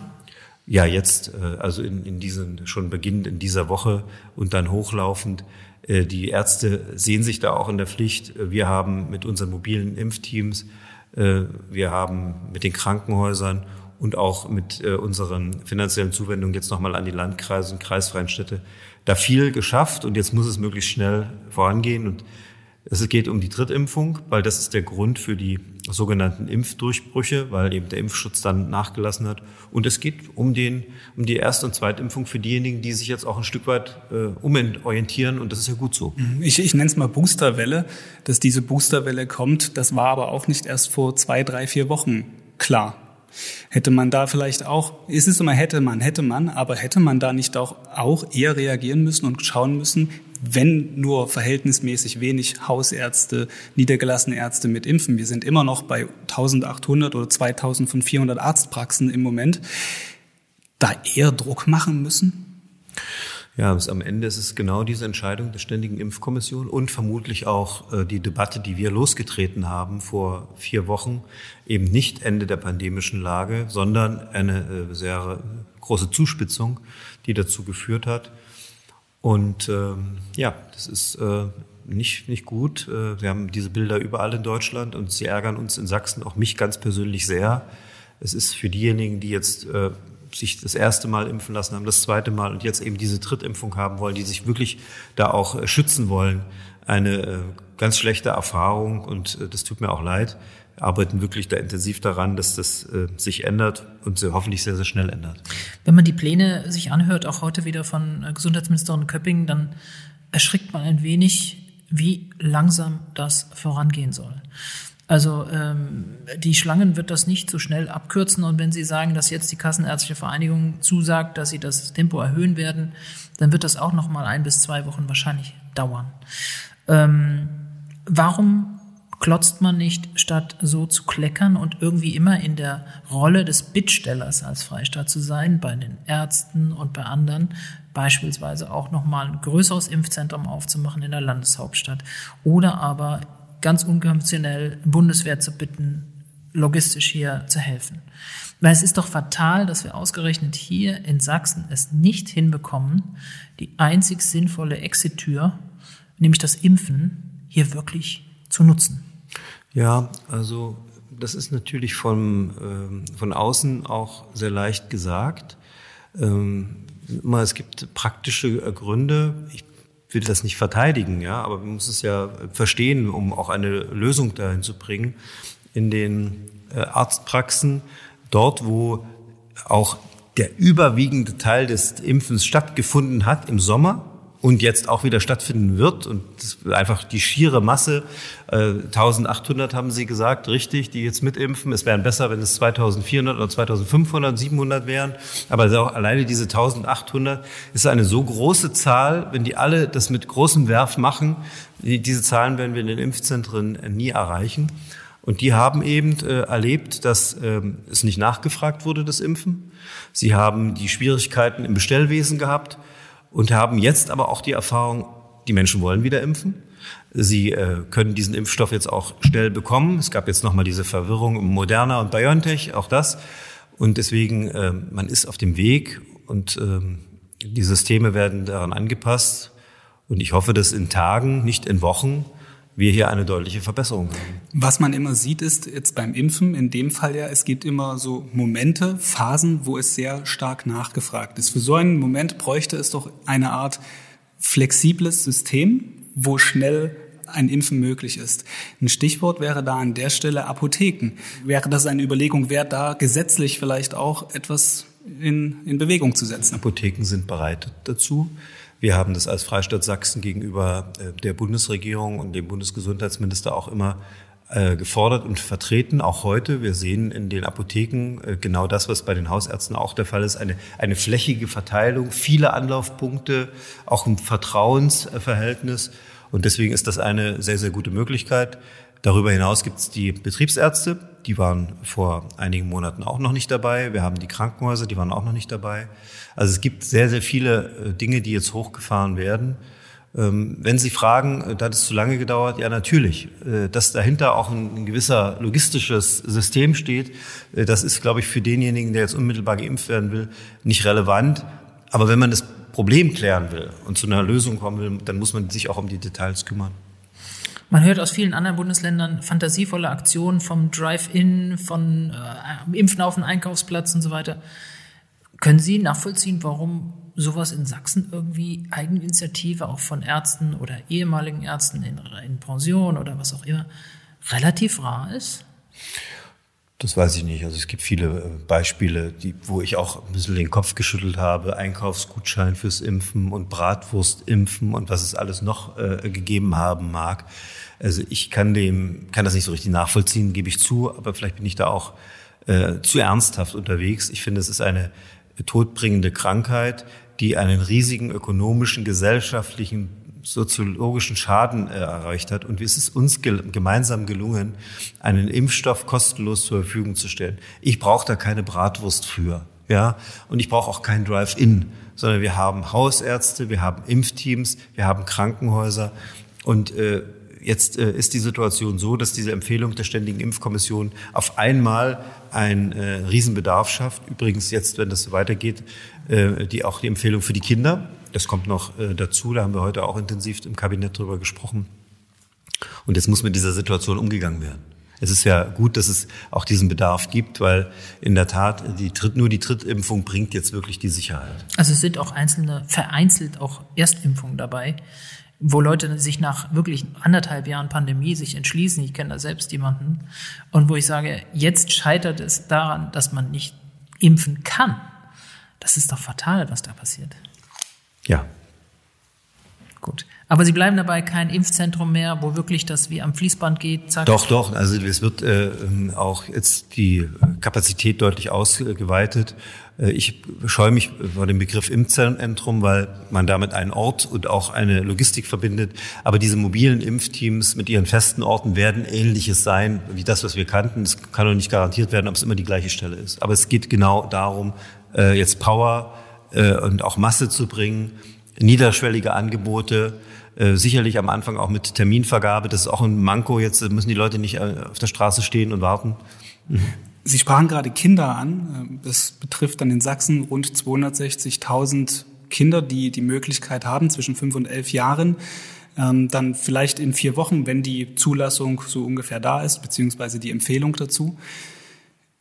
Ja, jetzt, äh, also in, in diesen, schon beginnend in dieser Woche und dann hochlaufend. Äh, die Ärzte sehen sich da auch in der Pflicht. Wir haben mit unseren mobilen Impfteams, äh, wir haben mit den Krankenhäusern und auch mit äh, unseren finanziellen Zuwendungen jetzt nochmal an die Landkreise und kreisfreien Städte da viel geschafft und jetzt muss es möglichst schnell vorangehen und es geht um die Drittimpfung, weil das ist der Grund für die sogenannten Impfdurchbrüche, weil eben der Impfschutz dann nachgelassen hat. Und es geht um, den, um die Erst- und Zweitimpfung für diejenigen, die sich jetzt auch ein Stück weit äh, umorientieren. Und das ist ja gut so. Mhm. Ich, ich nenne es mal Boosterwelle. Dass diese Boosterwelle kommt, das war aber auch nicht erst vor zwei, drei, vier Wochen klar. Hätte man da vielleicht auch, ist es immer hätte man, hätte man, aber hätte man da nicht auch, auch eher reagieren müssen und schauen müssen, wenn nur verhältnismäßig wenig Hausärzte, niedergelassene Ärzte mit impfen. Wir sind immer noch bei 1800 oder 2400 Arztpraxen im Moment. Da eher Druck machen müssen? Ja, am Ende ist es genau diese Entscheidung der Ständigen Impfkommission und vermutlich auch äh, die Debatte, die wir losgetreten haben vor vier Wochen, eben nicht Ende der pandemischen Lage, sondern eine äh, sehr große Zuspitzung, die dazu geführt hat. Und ähm, ja, das ist äh, nicht, nicht gut. Äh, wir haben diese Bilder überall in Deutschland und sie ärgern uns in Sachsen, auch mich ganz persönlich sehr. Es ist für diejenigen, die jetzt sich das erste Mal impfen lassen haben, das zweite Mal und jetzt eben diese Drittimpfung haben wollen, die sich wirklich da auch äh, schützen wollen, eine äh, ganz schlechte Erfahrung und äh, das tut mir auch leid. Wir arbeiten wirklich da intensiv daran, dass das sich ändert und hoffentlich sehr, sehr schnell ändert. Wenn man die Pläne sich anhört, auch heute wieder von Gesundheitsministerin Köpping, dann erschrickt man ein wenig, wie langsam das vorangehen soll. Also ähm, die Schlangen wird das nicht so schnell abkürzen. Und wenn Sie sagen, dass jetzt die Kassenärztliche Vereinigung zusagt, dass sie das Tempo erhöhen werden, dann wird das auch noch mal ein bis zwei Wochen wahrscheinlich dauern. Ähm, warum klotzt man nicht, statt so zu kleckern und irgendwie immer in der Rolle des Bittstellers als Freistaat zu sein, bei den Ärzten und bei anderen, beispielsweise auch nochmal ein größeres Impfzentrum aufzumachen in der Landeshauptstadt oder aber ganz unkonventionell Bundeswehr zu bitten, logistisch hier zu helfen. Weil es ist doch fatal, dass wir ausgerechnet hier in Sachsen es nicht hinbekommen, die einzig sinnvolle Exit-Tür, nämlich das Impfen, hier wirklich zu nutzen. Ja, also das ist natürlich von, ähm, von außen auch sehr leicht gesagt. Ähm, es gibt praktische Gründe. Ich will das nicht verteidigen, ja, aber man muss es ja verstehen, um auch eine Lösung dahin zu bringen. In den äh, Arztpraxen, dort, wo auch der überwiegende Teil des Impfens stattgefunden hat im Sommer, und jetzt auch wieder stattfinden wird und einfach die schiere Masse, äh, 1800 haben Sie gesagt, richtig, die jetzt mitimpfen. Es wären besser, wenn es 2400 oder 2500, 700 wären. Aber auch alleine diese 1800 ist eine so große Zahl, wenn die alle das mit großem Werf machen, diese Zahlen werden wir in den Impfzentren nie erreichen. Und die haben eben äh, erlebt, dass ähm, es nicht nachgefragt wurde, das Impfen. Sie haben die Schwierigkeiten im Bestellwesen gehabt und haben jetzt aber auch die Erfahrung, die Menschen wollen wieder impfen. Sie äh, können diesen Impfstoff jetzt auch schnell bekommen. Es gab jetzt nochmal diese Verwirrung um Moderna und BioNTech, auch das. Und deswegen, äh, man ist auf dem Weg und äh, die Systeme werden daran angepasst. Und ich hoffe, dass in Tagen, nicht in Wochen, wir hier eine deutliche Verbesserung haben. Was man immer sieht, ist jetzt beim Impfen, in dem Fall ja, es gibt immer so Momente, Phasen, wo es sehr stark nachgefragt ist. Für so einen Moment bräuchte es doch eine Art flexibles System, wo schnell ein Impfen möglich ist. Ein Stichwort wäre da an der Stelle Apotheken. Wäre das eine Überlegung wert, da gesetzlich vielleicht auch etwas in, in Bewegung zu setzen? Apotheken sind bereit dazu. Wir haben das als Freistaat Sachsen gegenüber äh, der Bundesregierung und dem Bundesgesundheitsminister auch immer äh, gefordert und vertreten, auch heute. Wir sehen in den Apotheken äh, genau das, was bei den Hausärzten auch der Fall ist, eine, eine flächige Verteilung, viele Anlaufpunkte, auch ein Vertrauensverhältnis. Und deswegen ist das eine sehr, sehr gute Möglichkeit. Darüber hinaus gibt es die Betriebsärzte, die waren vor einigen Monaten auch noch nicht dabei. Wir haben die Krankenhäuser, die waren auch noch nicht dabei. Also es gibt sehr, sehr viele äh, Dinge, die jetzt hochgefahren werden. Ähm, wenn Sie fragen, äh, da hat es zu lange gedauert, ja natürlich, äh, dass dahinter auch ein gewisser logistisches System steht, das ist, glaube ich, für denjenigen, der jetzt unmittelbar geimpft werden will, nicht relevant. Aber wenn man das Problem klären will und zu einer Lösung kommen will, dann muss man sich auch um die Details kümmern. Man hört aus vielen anderen Bundesländern fantasievolle Aktionen vom Drive-In, von äh, Impfen auf dem Einkaufsplatz und so weiter. Können Sie nachvollziehen, warum sowas in Sachsen irgendwie Eigeninitiative auch von Ärzten oder ehemaligen Ärzten in, in Pension oder was auch immer relativ rar ist? Das weiß ich nicht. Also es gibt viele äh, Beispiele, die, wo ich auch ein bisschen den Kopf geschüttelt habe. Einkaufsgutschein fürs Impfen und Bratwurstimpfen und was es alles noch äh, gegeben haben mag. Also ich kann dem, kann das nicht so richtig nachvollziehen, gebe ich zu, aber vielleicht bin ich da auch äh, zu ernsthaft unterwegs. Ich finde, es ist eine todbringende Krankheit, die einen riesigen ökonomischen, gesellschaftlichen soziologischen Schaden äh, erreicht hat. Und es ist uns ge gemeinsam gelungen, einen Impfstoff kostenlos zur Verfügung zu stellen. Ich brauche da keine Bratwurst für. Ja, und ich brauche auch kein Drive-In, sondern wir haben Hausärzte, wir haben Impfteams, wir haben Krankenhäuser und äh, jetzt äh, ist die Situation so, dass diese Empfehlung der Ständigen Impfkommission auf einmal einen äh, Riesenbedarf schafft. Übrigens jetzt, wenn das so weitergeht, äh, die auch die Empfehlung für die Kinder. Das kommt noch äh, dazu. Da haben wir heute auch intensiv im Kabinett drüber gesprochen. Und jetzt muss mit dieser Situation umgegangen werden. Es ist ja gut, dass es auch diesen Bedarf gibt, weil in der Tat die Tritt, nur die Drittimpfung bringt jetzt wirklich die Sicherheit. Also es sind auch einzelne, vereinzelt auch Erstimpfungen dabei, wo Leute sich nach wirklich anderthalb Jahren Pandemie sich entschließen. Ich kenne da selbst jemanden. Und wo ich sage, jetzt scheitert es daran, dass man nicht impfen kann. Das ist doch fatal, was da passiert. Ja. Gut. Aber Sie bleiben dabei kein Impfzentrum mehr, wo wirklich das wie am Fließband geht? Zack. Doch, doch. Also es wird äh, ähm, auch jetzt die Kapazität deutlich ausgeweitet. Äh, ich scheue mich vor dem Begriff Impfzentrum, weil man damit einen Ort und auch eine Logistik verbindet. Aber diese mobilen Impfteams mit ihren festen Orten werden ähnliches sein wie das, was wir kannten. Es kann doch nicht garantiert werden, ob es immer die gleiche Stelle ist. Aber es geht genau darum, äh, jetzt Power äh, und auch Masse zu bringen, niederschwellige Angebote, äh, sicherlich am Anfang auch mit Terminvergabe. Das ist auch ein Manko. Jetzt müssen die Leute nicht äh, auf der Straße stehen und warten. Sie sprachen gerade Kinder an. Das betrifft dann in Sachsen rund 260.000 Kinder, die die Möglichkeit haben, zwischen fünf und elf Jahren, ähm, dann vielleicht in vier Wochen, wenn die Zulassung so ungefähr da ist, beziehungsweise die Empfehlung dazu,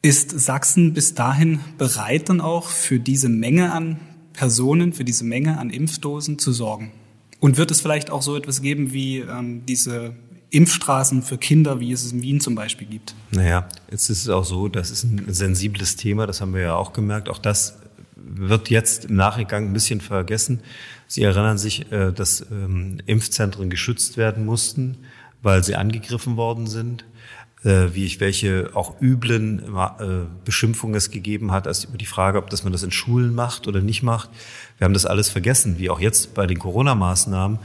ist Sachsen bis dahin bereit, dann auch für diese Menge an Personen, für diese Menge an Impfdosen zu sorgen? Und wird es vielleicht auch so etwas geben wie ähm, diese Impfstraßen für Kinder, wie es es in Wien zum Beispiel gibt? Naja, jetzt ist es auch so, das ist ein sensibles Thema, das haben wir ja auch gemerkt. Auch das wird jetzt im Nachgang ein bisschen vergessen. Sie erinnern sich, äh, dass ähm, Impfzentren geschützt werden mussten, weil sie angegriffen worden sind wie ich welche auch üblen äh, Beschimpfungen es gegeben hat, als über die Frage, ob das man das in Schulen macht oder nicht macht. Wir haben das alles vergessen, wie auch jetzt bei den Corona-Maßnahmen.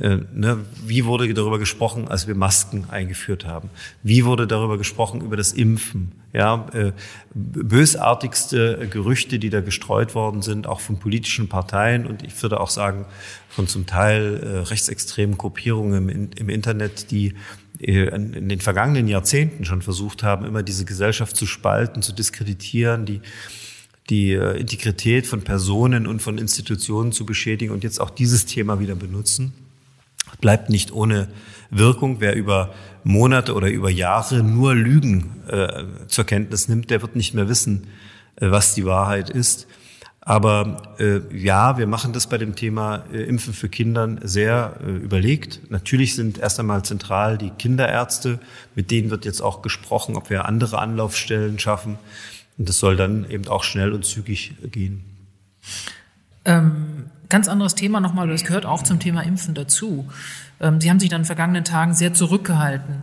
Äh, ne, wie wurde darüber gesprochen, als wir Masken eingeführt haben? Wie wurde darüber gesprochen über das Impfen? Ja, äh, bösartigste Gerüchte, die da gestreut worden sind, auch von politischen Parteien und ich würde auch sagen von zum Teil äh, rechtsextremen Gruppierungen im, Internet, die äh, in den vergangenen Jahrzehnten schon versucht haben, immer diese Gesellschaft zu spalten, zu diskreditieren, die, die äh, Integrität von Personen und von Institutionen zu beschädigen und jetzt auch dieses Thema wieder benutzen, bleibt nicht ohne Wirkung. Wer über Monate oder über Jahre nur Lügen äh, zur Kenntnis nimmt, der wird nicht mehr wissen, äh, was die Wahrheit ist. Aber äh, ja, wir machen das bei dem Thema äh, Impfen für Kinder sehr äh, überlegt. Natürlich sind erst einmal zentral die Kinderärzte, mit denen wird jetzt auch gesprochen, ob wir andere Anlaufstellen schaffen. Und das soll dann eben auch schnell und zügig gehen. Ähm, ganz anderes Thema nochmal, das gehört auch zum Thema Impfen dazu. Ähm, Sie haben sich dann in den vergangenen Tagen sehr zurückgehalten.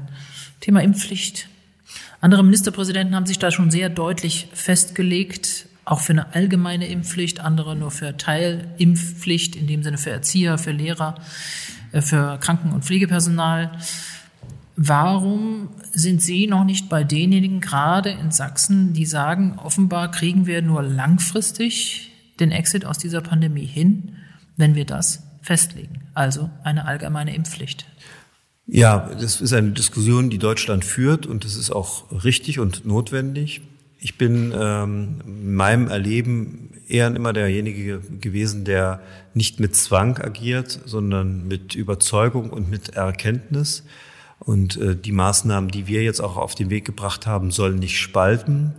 Thema Impfpflicht. Andere Ministerpräsidenten haben sich da schon sehr deutlich festgelegt auch für eine allgemeine Impfpflicht, andere nur für Teilimpfpflicht, in dem Sinne für Erzieher, für Lehrer, äh, für Kranken- und Pflegepersonal. Warum sind Sie noch nicht bei denjenigen, gerade in Sachsen, die sagen, offenbar kriegen wir nur langfristig den Exit aus dieser Pandemie hin, wenn wir das festlegen? Also eine allgemeine Impfpflicht. Ja, das ist eine Diskussion, die Deutschland führt und das ist auch richtig und notwendig. Ich bin ähm, in meinem Erleben eher immer derjenige gewesen, der nicht mit Zwang agiert, sondern mit Überzeugung und mit Erkenntnis. Und äh, die Maßnahmen, die wir jetzt auch auf den Weg gebracht haben, sollen nicht spalten,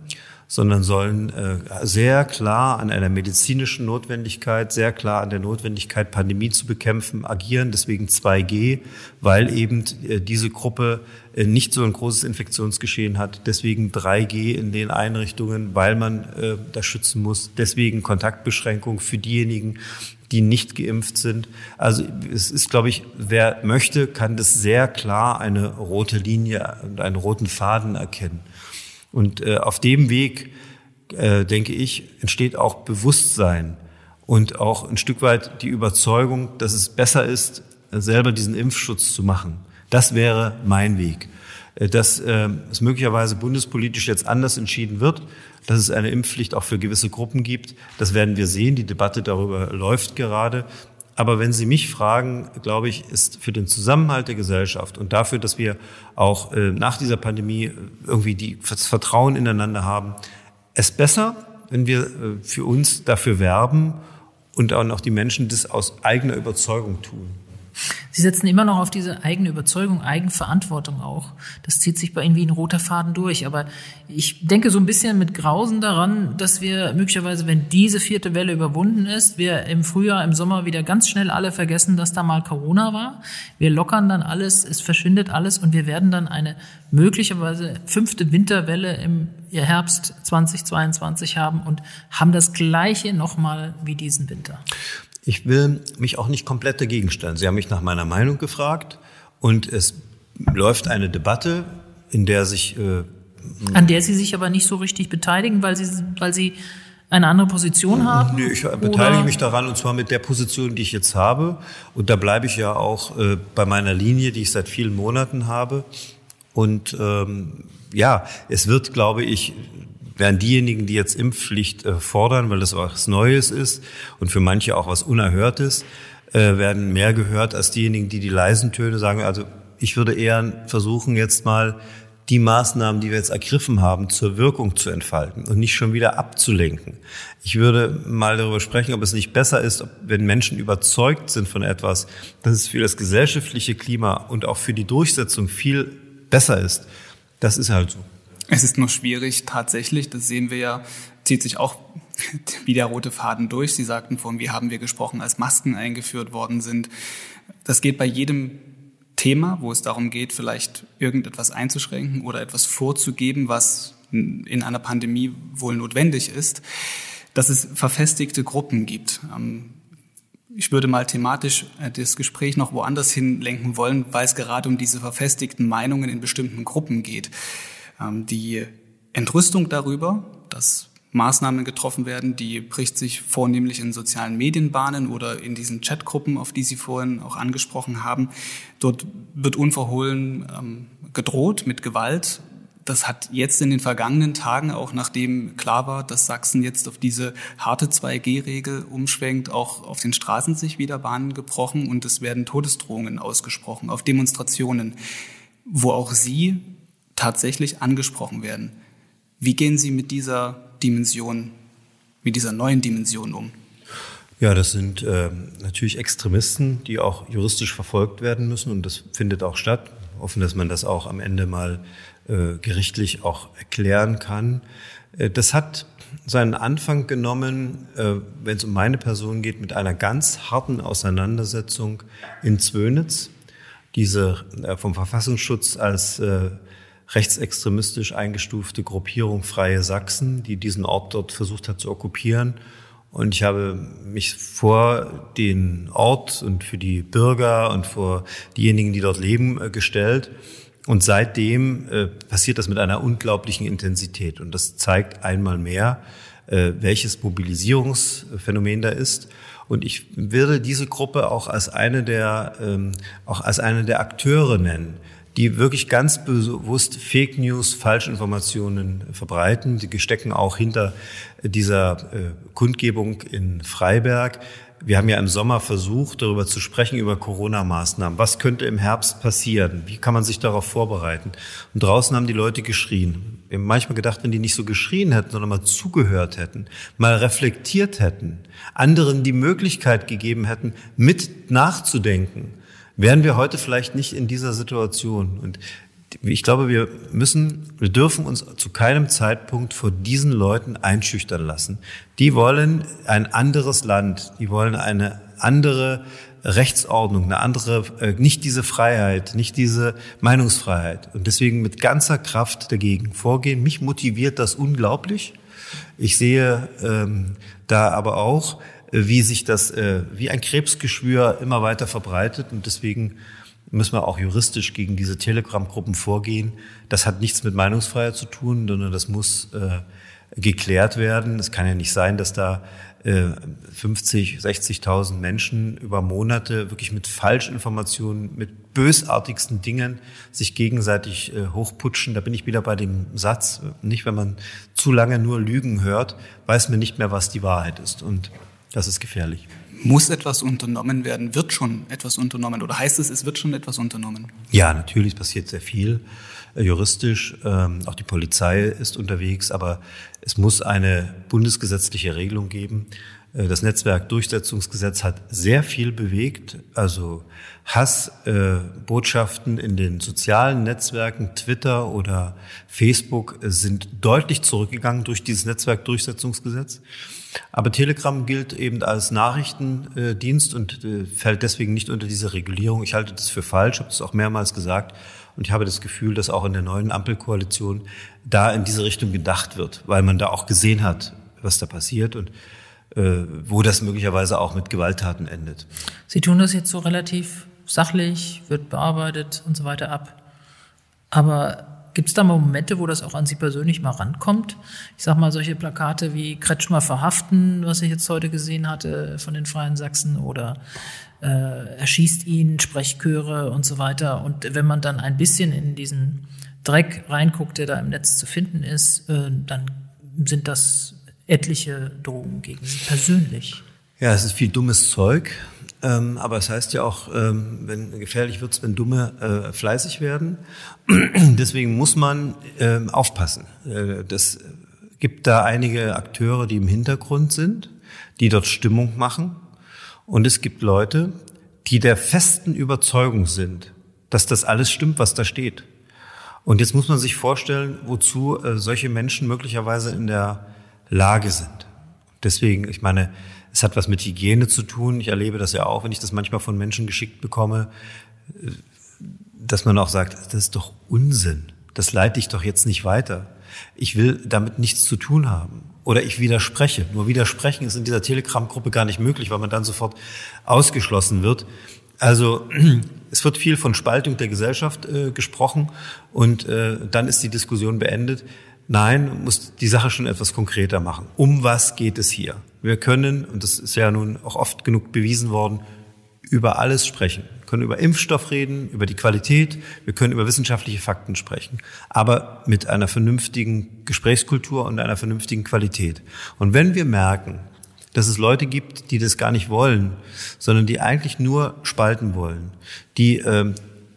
sondern sollen äh, sehr klar an einer medizinischen Notwendigkeit, sehr klar an der Notwendigkeit, Pandemie zu bekämpfen, agieren. Deswegen 2G, weil eben äh, diese Gruppe nicht so ein großes Infektionsgeschehen hat. Deswegen 3G in den Einrichtungen, weil man äh, da schützen muss. Deswegen Kontaktbeschränkung für diejenigen, die nicht geimpft sind. Also es ist, glaube ich, wer möchte, kann das sehr klar eine rote Linie und einen roten Faden erkennen. Und äh, auf dem Weg, äh, denke ich, entsteht auch Bewusstsein und auch ein Stück weit die Überzeugung, dass es besser ist, selber diesen Impfschutz zu machen. Das wäre mein Weg. Äh, dass äh, es möglicherweise bundespolitisch jetzt anders entschieden wird, dass es eine Impfpflicht auch für gewisse Gruppen gibt, das werden wir sehen. Die Debatte darüber läuft gerade. Aber wenn Sie mich fragen, glaube ich, ist für den Zusammenhalt der Gesellschaft und dafür, dass wir auch äh, nach dieser Pandemie irgendwie die, das Vertrauen ineinander haben, es besser, wenn wir äh, für uns dafür werben und auch die Menschen das aus eigener Überzeugung tun. Sie setzen immer noch auf diese eigene Überzeugung, Eigenverantwortung auch. Das zieht sich bei Ihnen wie ein roter Faden durch. Aber ich denke so ein bisschen mit Grausen daran, dass wir möglicherweise, wenn diese vierte Welle überwunden ist, wir im Frühjahr, im Sommer wieder ganz schnell alle vergessen, dass da mal Corona war. Wir lockern dann alles, es verschwindet alles und wir werden dann eine möglicherweise fünfte Winterwelle im Herbst 2022 haben und haben das Gleiche nochmal wie diesen Winter. Ich will mich auch nicht komplett dagegen stellen. Sie haben mich nach meiner Meinung gefragt und es läuft eine Debatte, in der sich äh, an der Sie sich aber nicht so richtig beteiligen, weil Sie, weil Sie eine andere Position haben? Nö, ich beteilige oder? mich daran und zwar mit der Position, die ich jetzt habe. Und da bleibe ich ja auch äh, bei meiner Linie, die ich seit vielen Monaten habe. Und ähm, ja, es wird, glaube ich, werden diejenigen, die jetzt Impfpflicht äh, fordern, weil das was Neues ist und für manche auch was Unerhörtes, äh, werden mehr gehört als diejenigen, die die leisen Töne sagen. Also ich würde eher versuchen, jetzt mal die Maßnahmen, die wir jetzt ergriffen haben, zur Wirkung zu entfalten und nicht schon wieder abzulenken. Ich würde mal darüber sprechen, ob es nicht besser ist, wenn Menschen überzeugt sind von etwas, dass es für das gesellschaftliche Klima und auch für die Durchsetzung viel besser ist. Das ist halt so. Es ist nur schwierig, tatsächlich, das sehen wir ja, zieht sich auch wie der rote Faden durch. Sie sagten vorhin, wie haben wir gesprochen, als Masken eingeführt worden sind. Das geht bei jedem Thema, wo es darum geht, vielleicht irgendetwas einzuschränken oder etwas vorzugeben, was in einer Pandemie wohl notwendig ist. dass es verfestigte Gruppen gibt. Ähm, ich würde mal thematisch äh, das Gespräch noch woanders hinlenken wollen, weil es gerade um diese verfestigten Meinungen in bestimmten Gruppen geht. Ähm, die Entrüstung darüber, dass Maßnahmen getroffen werden, die bricht sich vornehmlich in sozialen Medienbahnen oder in diesen Chatgruppen, auf die Sie vorhin auch angesprochen haben. Dort wird unverhohlen ähm, gedroht mit Gewalt das hat jetzt in den vergangenen Tagen, auch nachdem klar war, dass Sachsen jetzt auf diese harte 2G-Regel umschwenkt, auch auf den Straßen sich wieder Bahnen gebrochen und es werden Todesdrohungen ausgesprochen auf Demonstrationen, wo auch Sie tatsächlich angesprochen werden. Wie gehen Sie mit dieser Dimension, mit dieser neuen Dimension um? Ja, das sind äh, natürlich Extremisten, die auch juristisch verfolgt werden müssen und das findet auch statt. Hoffen, dass man das auch am Ende mal äh, gerichtlich auch erklären kann. Äh, das hat seinen Anfang genommen, äh, wenn es um meine Person geht, mit einer ganz harten Auseinandersetzung in Zwönitz. Diese äh, vom Verfassungsschutz als äh, rechtsextremistisch eingestufte Gruppierung Freie Sachsen, die diesen Ort dort versucht hat zu okkupieren. Und ich habe mich vor den Ort und für die Bürger und vor diejenigen, die dort leben, äh, gestellt und seitdem äh, passiert das mit einer unglaublichen Intensität. Und das zeigt einmal mehr, äh, welches Mobilisierungsphänomen da ist. Und ich würde diese Gruppe auch als eine der, ähm, auch als eine der Akteure nennen, die wirklich ganz bewusst Fake News, Falschinformationen verbreiten. Die stecken auch hinter dieser äh, Kundgebung in Freiberg. Wir haben ja im Sommer versucht, darüber zu sprechen, über Corona-Maßnahmen. Was könnte im Herbst passieren? Wie kann man sich darauf vorbereiten? Und draußen haben die Leute geschrien. Wir haben manchmal gedacht, wenn die nicht so geschrien hätten, sondern mal zugehört hätten, mal reflektiert hätten, anderen die Möglichkeit gegeben hätten, mit nachzudenken, wären wir heute vielleicht nicht in dieser Situation. Und ich glaube, wir müssen, wir dürfen uns zu keinem Zeitpunkt vor diesen Leuten einschüchtern lassen. Die wollen ein anderes Land, die wollen eine andere Rechtsordnung, eine andere, äh, nicht diese Freiheit, nicht diese Meinungsfreiheit. Und deswegen mit ganzer Kraft dagegen vorgehen. Mich motiviert das unglaublich. Ich sehe ähm, da aber auch, wie sich das äh, wie ein Krebsgeschwür immer weiter verbreitet. Und deswegen müssen wir auch juristisch gegen diese Telegram-Gruppen vorgehen. Das hat nichts mit Meinungsfreiheit zu tun, sondern das muss äh, geklärt werden. Es kann ja nicht sein, dass da äh, 50, 60.000 Menschen über Monate wirklich mit Falschinformationen, mit bösartigsten Dingen sich gegenseitig äh, hochputschen. Da bin ich wieder bei dem Satz, nicht wenn man zu lange nur Lügen hört, weiß man nicht mehr, was die Wahrheit ist. Und das ist gefährlich. Muss etwas unternommen werden? Wird schon etwas unternommen? Oder heißt es, es wird schon etwas unternommen? Ja, natürlich passiert sehr viel äh, juristisch. Ähm, auch die Polizei ist unterwegs, aber es muss eine bundesgesetzliche Regelung geben. Äh, das Netzwerkdurchsetzungsgesetz hat sehr viel bewegt. Also Hassbotschaften äh, in den sozialen Netzwerken, Twitter oder Facebook, sind deutlich zurückgegangen durch dieses Netzwerkdurchsetzungsgesetz. Aber Telegram gilt eben als Nachrichtendienst und äh, fällt deswegen nicht unter diese Regulierung. Ich halte das für falsch, habe das auch mehrmals gesagt. Und ich habe das Gefühl, dass auch in der neuen Ampelkoalition da in diese Richtung gedacht wird, weil man da auch gesehen hat, was da passiert und äh, wo das möglicherweise auch mit Gewalttaten endet. Sie tun das jetzt so relativ sachlich, wird bearbeitet und so weiter ab. Aber Gibt es da mal Momente, wo das auch an Sie persönlich mal rankommt? Ich sag mal, solche Plakate wie Kretschmer verhaften, was ich jetzt heute gesehen hatte von den Freien Sachsen oder äh, erschießt ihn, Sprechchöre und so weiter. Und wenn man dann ein bisschen in diesen Dreck reinguckt, der da im Netz zu finden ist, äh, dann sind das etliche Drohungen gegen Sie persönlich. Ja, es ist viel dummes Zeug. Ähm, aber es heißt ja auch, ähm, wenn gefährlich wird's, wenn Dumme äh, fleißig werden. Deswegen muss man äh, aufpassen. Äh, das gibt da einige Akteure, die im Hintergrund sind, die dort Stimmung machen. Und es gibt Leute, die der festen Überzeugung sind, dass das alles stimmt, was da steht. Und jetzt muss man sich vorstellen, wozu äh, solche Menschen möglicherweise in der Lage sind. Deswegen, ich meine, es hat was mit Hygiene zu tun. Ich erlebe das ja auch, wenn ich das manchmal von Menschen geschickt bekomme, dass man auch sagt, das ist doch Unsinn. das leite ich doch jetzt nicht weiter. Ich will damit nichts zu tun haben. Oder ich widerspreche. Nur widersprechen ist in dieser Telegram-Gruppe gar nicht möglich, weil man dann sofort ausgeschlossen wird. Also es wird viel von Spaltung der Gesellschaft äh, gesprochen und äh, dann ist die Diskussion beendet. Nein, muss die Sache schon etwas konkreter machen. Um was geht es hier? Wir können, und das ist ja nun auch oft genug bewiesen worden, über alles sprechen. Wir können über Impfstoff reden, über die Qualität, wir können über wissenschaftliche Fakten sprechen, aber mit einer vernünftigen Gesprächskultur und einer vernünftigen Qualität. Und wenn wir merken, dass es Leute gibt, die das gar nicht wollen, sondern die eigentlich nur spalten wollen, die ähm,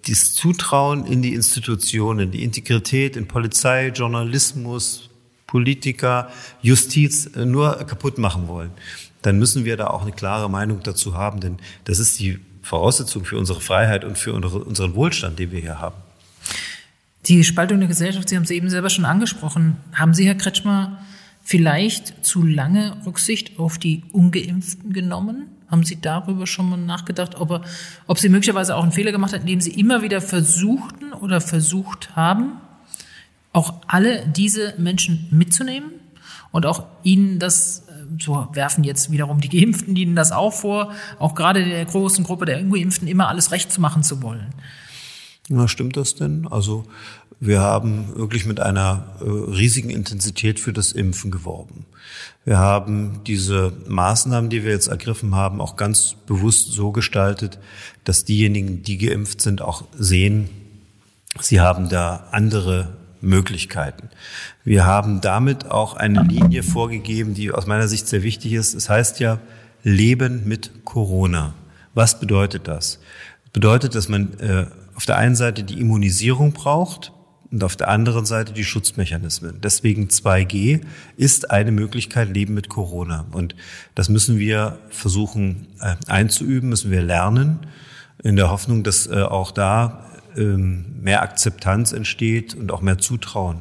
das Zutrauen in die Institutionen, die Integrität in Polizei, Journalismus, Politiker, Justiz äh, nur kaputt machen wollen, dann müssen wir da auch eine klare Meinung dazu haben, denn das ist die Voraussetzung für unsere Freiheit und für unseren Wohlstand, den wir hier haben. Die Spaltung der Gesellschaft, Sie haben es eben selber schon angesprochen. Haben Sie, Herr Kretschmer, vielleicht zu lange Rücksicht auf die Ungeimpften genommen? Haben Sie darüber schon mal nachgedacht, ob, er, ob Sie möglicherweise auch einen Fehler gemacht haben, indem Sie immer wieder versuchten oder versucht haben, auch alle diese Menschen mitzunehmen und auch ihnen das, äh, so werfen jetzt wiederum die Geimpften ihnen das auch vor, auch gerade der großen Gruppe der Ungeimpften immer alles recht zu machen zu wollen. Na, stimmt das denn? Also wir haben wirklich mit einer äh, riesigen Intensität für das Impfen geworben. Wir haben diese Maßnahmen, die wir jetzt ergriffen haben, auch ganz bewusst so gestaltet, dass diejenigen, die geimpft sind, auch sehen, sie haben da andere Möglichkeiten. Wir haben damit auch eine Linie vorgegeben, die aus meiner Sicht sehr wichtig ist. Es heißt ja Leben mit Corona. Was bedeutet das? Bedeutet, dass man äh, auf der einen Seite die Immunisierung braucht und auf der anderen Seite die Schutzmechanismen. Deswegen 2G ist eine Möglichkeit, Leben mit Corona. Und das müssen wir versuchen äh, einzuüben, müssen wir lernen, in der Hoffnung, dass äh, auch da mehr Akzeptanz entsteht und auch mehr Zutrauen.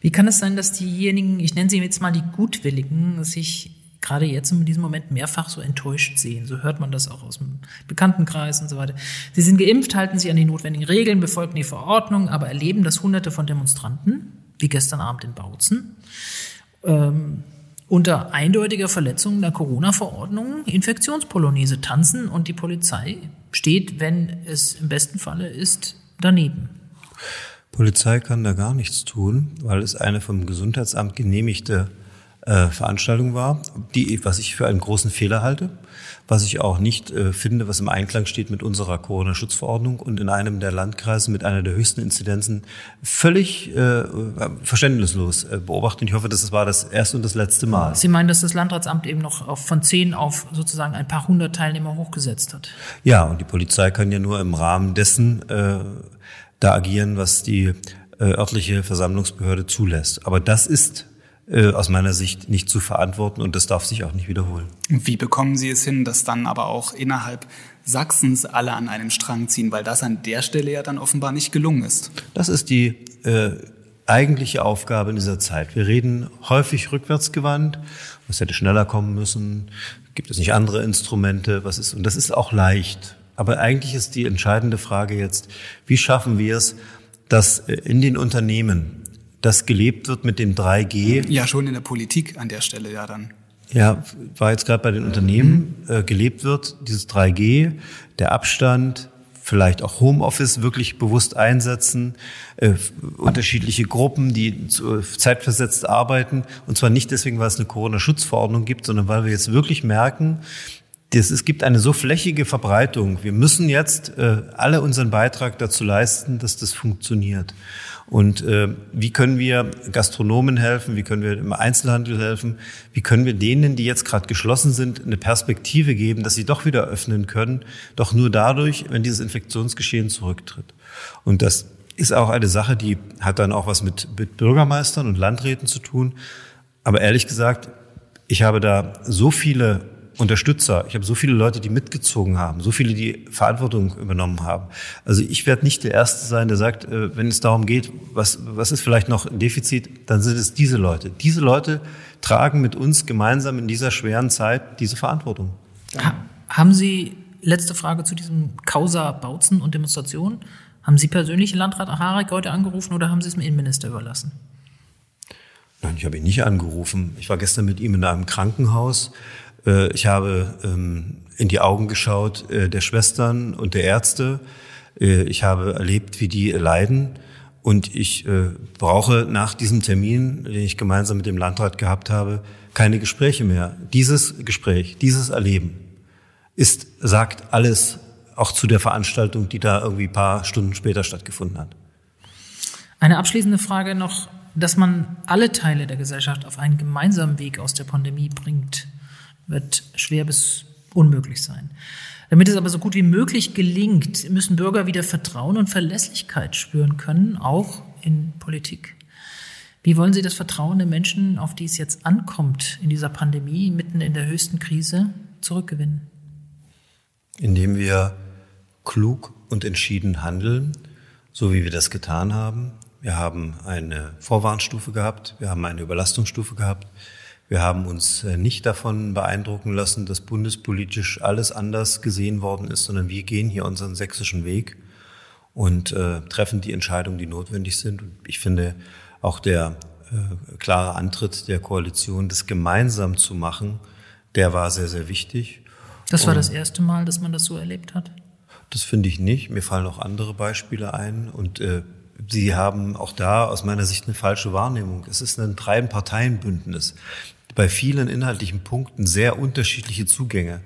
Wie kann es sein, dass diejenigen, ich nenne sie jetzt mal die Gutwilligen, sich gerade jetzt in diesem Moment mehrfach so enttäuscht sehen. So hört man das auch aus dem Bekanntenkreis und so weiter. Sie sind geimpft, halten sich an die notwendigen Regeln, befolgen die Verordnung, aber erleben, dass Hunderte von Demonstranten, wie gestern Abend in Bautzen, ähm, unter eindeutiger Verletzung der Corona-Verordnung Infektionspolonaise tanzen und die Polizei steht, wenn es im besten Falle ist, daneben. Polizei kann da gar nichts tun, weil es eine vom Gesundheitsamt genehmigte äh, Veranstaltung war, die, was ich für einen großen Fehler halte, was ich auch nicht äh, finde, was im Einklang steht mit unserer Corona-Schutzverordnung und in einem der Landkreise mit einer der höchsten Inzidenzen völlig äh, verständnislos äh, beobachten. Ich hoffe, das war das erste und das letzte Mal. Sie meinen, dass das Landratsamt eben noch auf, von zehn auf sozusagen ein paar hundert Teilnehmer hochgesetzt hat? Ja, und die Polizei kann ja nur im Rahmen dessen äh, da agieren, was die äh, örtliche Versammlungsbehörde zulässt. Aber das ist äh, aus meiner Sicht nicht zu verantworten und das darf sich auch nicht wiederholen. Wie bekommen Sie es hin, dass dann aber auch innerhalb Sachsens alle an einem Strang ziehen, weil das an der Stelle ja dann offenbar nicht gelungen ist? Das ist die äh, eigentliche Aufgabe in dieser Zeit. Wir reden häufig rückwärtsgewandt, was hätte schneller kommen müssen, gibt es nicht andere Instrumente, was ist, und das ist auch leicht. Aber eigentlich ist die entscheidende Frage jetzt, wie schaffen wir es, dass äh, in den Unternehmen das gelebt wird mit dem 3G. Ja, schon in der Politik an der Stelle ja dann. Ja, war jetzt gerade bei den Unternehmen äh, gelebt wird, dieses 3G, der Abstand, vielleicht auch Homeoffice wirklich bewusst einsetzen, äh, unterschiedliche Gruppen, die äh, zeitversetzt arbeiten. Und zwar nicht deswegen, weil es eine Corona-Schutzverordnung gibt, sondern weil wir jetzt wirklich merken, dass es gibt eine so flächige Verbreitung. Wir müssen jetzt äh, alle unseren Beitrag dazu leisten, dass das funktioniert. Und äh, wie können wir Gastronomen helfen? Wie können wir im Einzelhandel helfen? Wie können wir denen, die jetzt gerade geschlossen sind, eine Perspektive geben, dass sie doch wieder öffnen können? Doch nur dadurch, wenn dieses Infektionsgeschehen zurücktritt. Und das ist auch eine Sache, die hat dann auch was mit, mit Bürgermeistern und Landräten zu tun. Aber ehrlich gesagt, ich habe da so viele Unterstützer. Ich habe so viele Leute, die mitgezogen haben, so viele, die Verantwortung übernommen haben. Also ich werde nicht der Erste sein, der sagt, äh, wenn es darum geht, was, was ist vielleicht noch ein Defizit, dann sind es diese Leute. Diese Leute tragen mit uns gemeinsam in dieser schweren Zeit diese Verantwortung. Ha haben Sie, letzte Frage zu diesem Causa Bautzen und Demonstration, Haben Sie persönlich Landrat Harek heute angerufen oder haben Sie es dem Innenminister überlassen? Nein, ich habe ihn nicht angerufen. Ich war gestern mit ihm in einem Krankenhaus. Äh, ich habe ähm, in die Augen geschaut äh, der Schwestern und der Ärzte. Äh, ich habe erlebt, wie die leiden. Und ich brauche nach diesem Termin, den ich gemeinsam mit dem Landrat gehabt habe, keine Gespräche mehr. Dieses Gespräch, dieses Erleben ist, sagt alles auch zu der Veranstaltung, die da irgendwie paar Stunden später stattgefunden hat. Eine abschließende Frage noch, dass man alle Teile der Gesellschaft auf einen gemeinsamen Weg aus der Pandemie bringt, wird schwer bis unmöglich sein. Damit es aber so gut wie möglich gelingt, müssen Bürger wieder Vertrauen und Verlässlichkeit spüren können, auch in Politik. Wie wollen Sie das Vertrauen der Menschen, auf die es jetzt ankommt in dieser Pandemie, mitten in der höchsten Krise, zurückgewinnen? Indem wir klug und entschieden handeln, so wie wir das getan haben. Wir haben eine Vorwarnstufe gehabt, wir haben eine Überlastungsstufe gehabt. Wir haben uns äh, nicht davon beeindrucken lassen, dass bundespolitisch alles anders gesehen worden ist, sondern wir gehen hier unseren sächsischen Weg und äh, treffen die Entscheidungen, die notwendig sind. Und ich finde, auch der äh, klare Antritt der Koalition, das gemeinsam zu machen, der war sehr, sehr wichtig. Das war Und das erste Mal, dass man das so erlebt hat? Das finde ich nicht. Mir fallen auch andere Beispiele ein. Und äh, Sie haben auch da aus meiner Sicht eine falsche Wahrnehmung. Es ist ein Drei-Parteien-Bündnis. Bei vielen inhaltlichen Punkten sehr unterschiedliche Zugänge.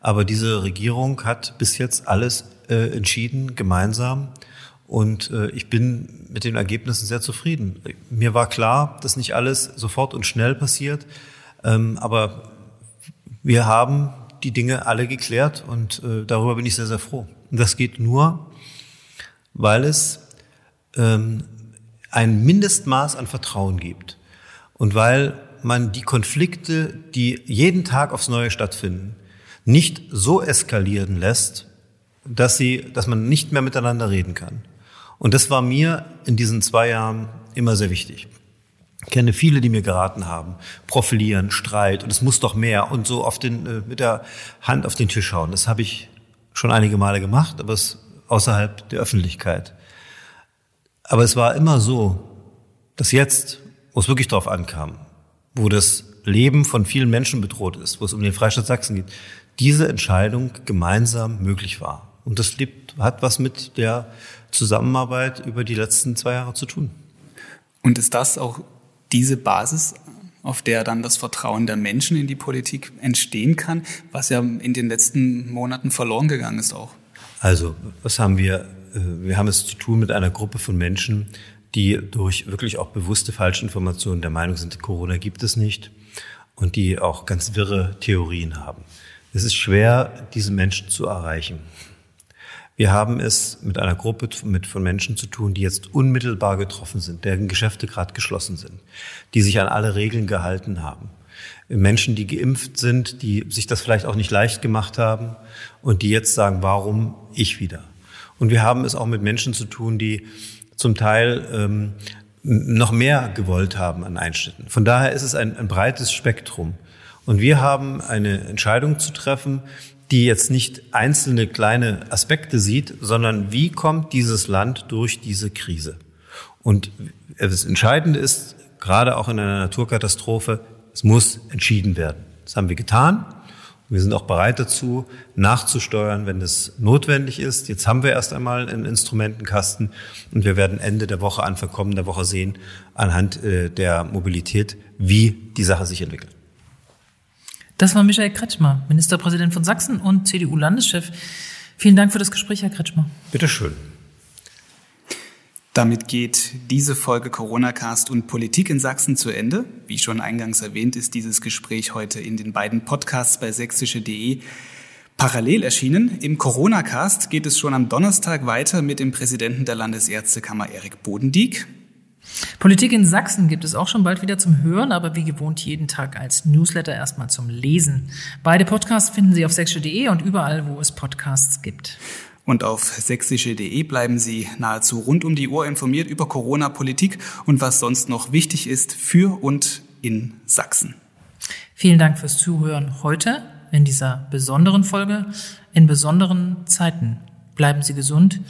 Aber diese Regierung hat bis jetzt alles äh, entschieden, gemeinsam. Und äh, ich bin mit den Ergebnissen sehr zufrieden. Mir war klar, dass nicht alles sofort und schnell passiert, ähm, aber wir haben die Dinge alle geklärt und äh, darüber bin ich sehr, sehr froh. Und das geht nur, weil es ähm, ein Mindestmaß an Vertrauen gibt und weil man die Konflikte, die jeden Tag aufs Neue stattfinden, nicht so eskalieren lässt, dass sie, dass man nicht mehr miteinander reden kann. Und das war mir in diesen zwei Jahren immer sehr wichtig. Ich kenne viele, die mir geraten haben, profilieren, Streit und es muss doch mehr und so auf den, äh, mit der Hand auf den Tisch hauen. Das habe ich schon einige Male gemacht, aber es außerhalb der Öffentlichkeit. Aber es war immer so, dass jetzt, wo es wirklich darauf ankam, wo das Leben von vielen Menschen bedroht ist, wo es um den Freistaat Sachsen geht, diese Entscheidung gemeinsam möglich war. Und das hat was mit der Zusammenarbeit über die letzten zwei Jahre zu tun. Und ist das auch diese Basis, auf der dann das Vertrauen der Menschen in die Politik entstehen kann, was ja in den letzten Monaten verloren gegangen ist auch? Also, was haben wir? Äh, wir haben es zu tun mit einer Gruppe von Menschen, die durch wirklich auch bewusste Falschinformationen der Meinung sind, Corona gibt es nicht und die auch ganz wirre Theorien haben. Es ist schwer, diese Menschen zu erreichen. Wir haben es mit einer Gruppe mit, von Menschen zu tun, die jetzt unmittelbar getroffen sind, deren Geschäfte gerade geschlossen sind, die sich an alle Regeln gehalten haben. Menschen, die geimpft sind, die sich das vielleicht auch nicht leicht gemacht haben und die jetzt sagen, warum ich wieder? Und wir haben es auch mit Menschen zu tun, die zum Teil ähm, noch mehr gewollt haben an Einschnitten. Von daher ist es ein, ein breites Spektrum. Und wir haben eine Entscheidung zu treffen, die jetzt nicht einzelne kleine Aspekte sieht, sondern wie kommt dieses Land durch diese Krise? Und das Entscheidende ist, gerade auch in einer Naturkatastrophe, es muss entschieden werden. Das haben wir getan. Wir sind auch bereit dazu, nachzusteuern, wenn es notwendig ist. Jetzt haben wir erst einmal einen Instrumentenkasten und wir werden Ende der Woche, Anfang kommender Woche sehen, anhand äh, der Mobilität, wie die Sache sich entwickelt. Das war Michael Kretschmer, Ministerpräsident von Sachsen und CDU-Landeschef. Vielen Dank für das Gespräch, Herr Kretschmer. Bitteschön. Damit geht diese Folge Corona-Cast und Politik in Sachsen zu Ende. Wie schon eingangs erwähnt, ist dieses Gespräch heute in den beiden Podcasts bei sächsische.de parallel erschienen. Im Corona-Cast geht es schon am Donnerstag weiter mit dem Präsidenten der Landesärztekammer Erik Bodendieck. Politik in Sachsen gibt es auch schon bald wieder zum Hören, aber wie gewohnt jeden Tag als Newsletter erstmal zum Lesen. Beide Podcasts finden Sie auf sächsische.de und überall, wo es Podcasts gibt. Und auf sächsische.de bleiben Sie nahezu rund um die Uhr informiert über Corona-Politik und was sonst noch wichtig ist für und in Sachsen. Vielen Dank fürs Zuhören heute in dieser besonderen Folge, in besonderen Zeiten. Bleiben Sie gesund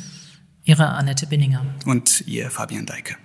Ihre Annette Binninger. Und Ihr Fabian Deike.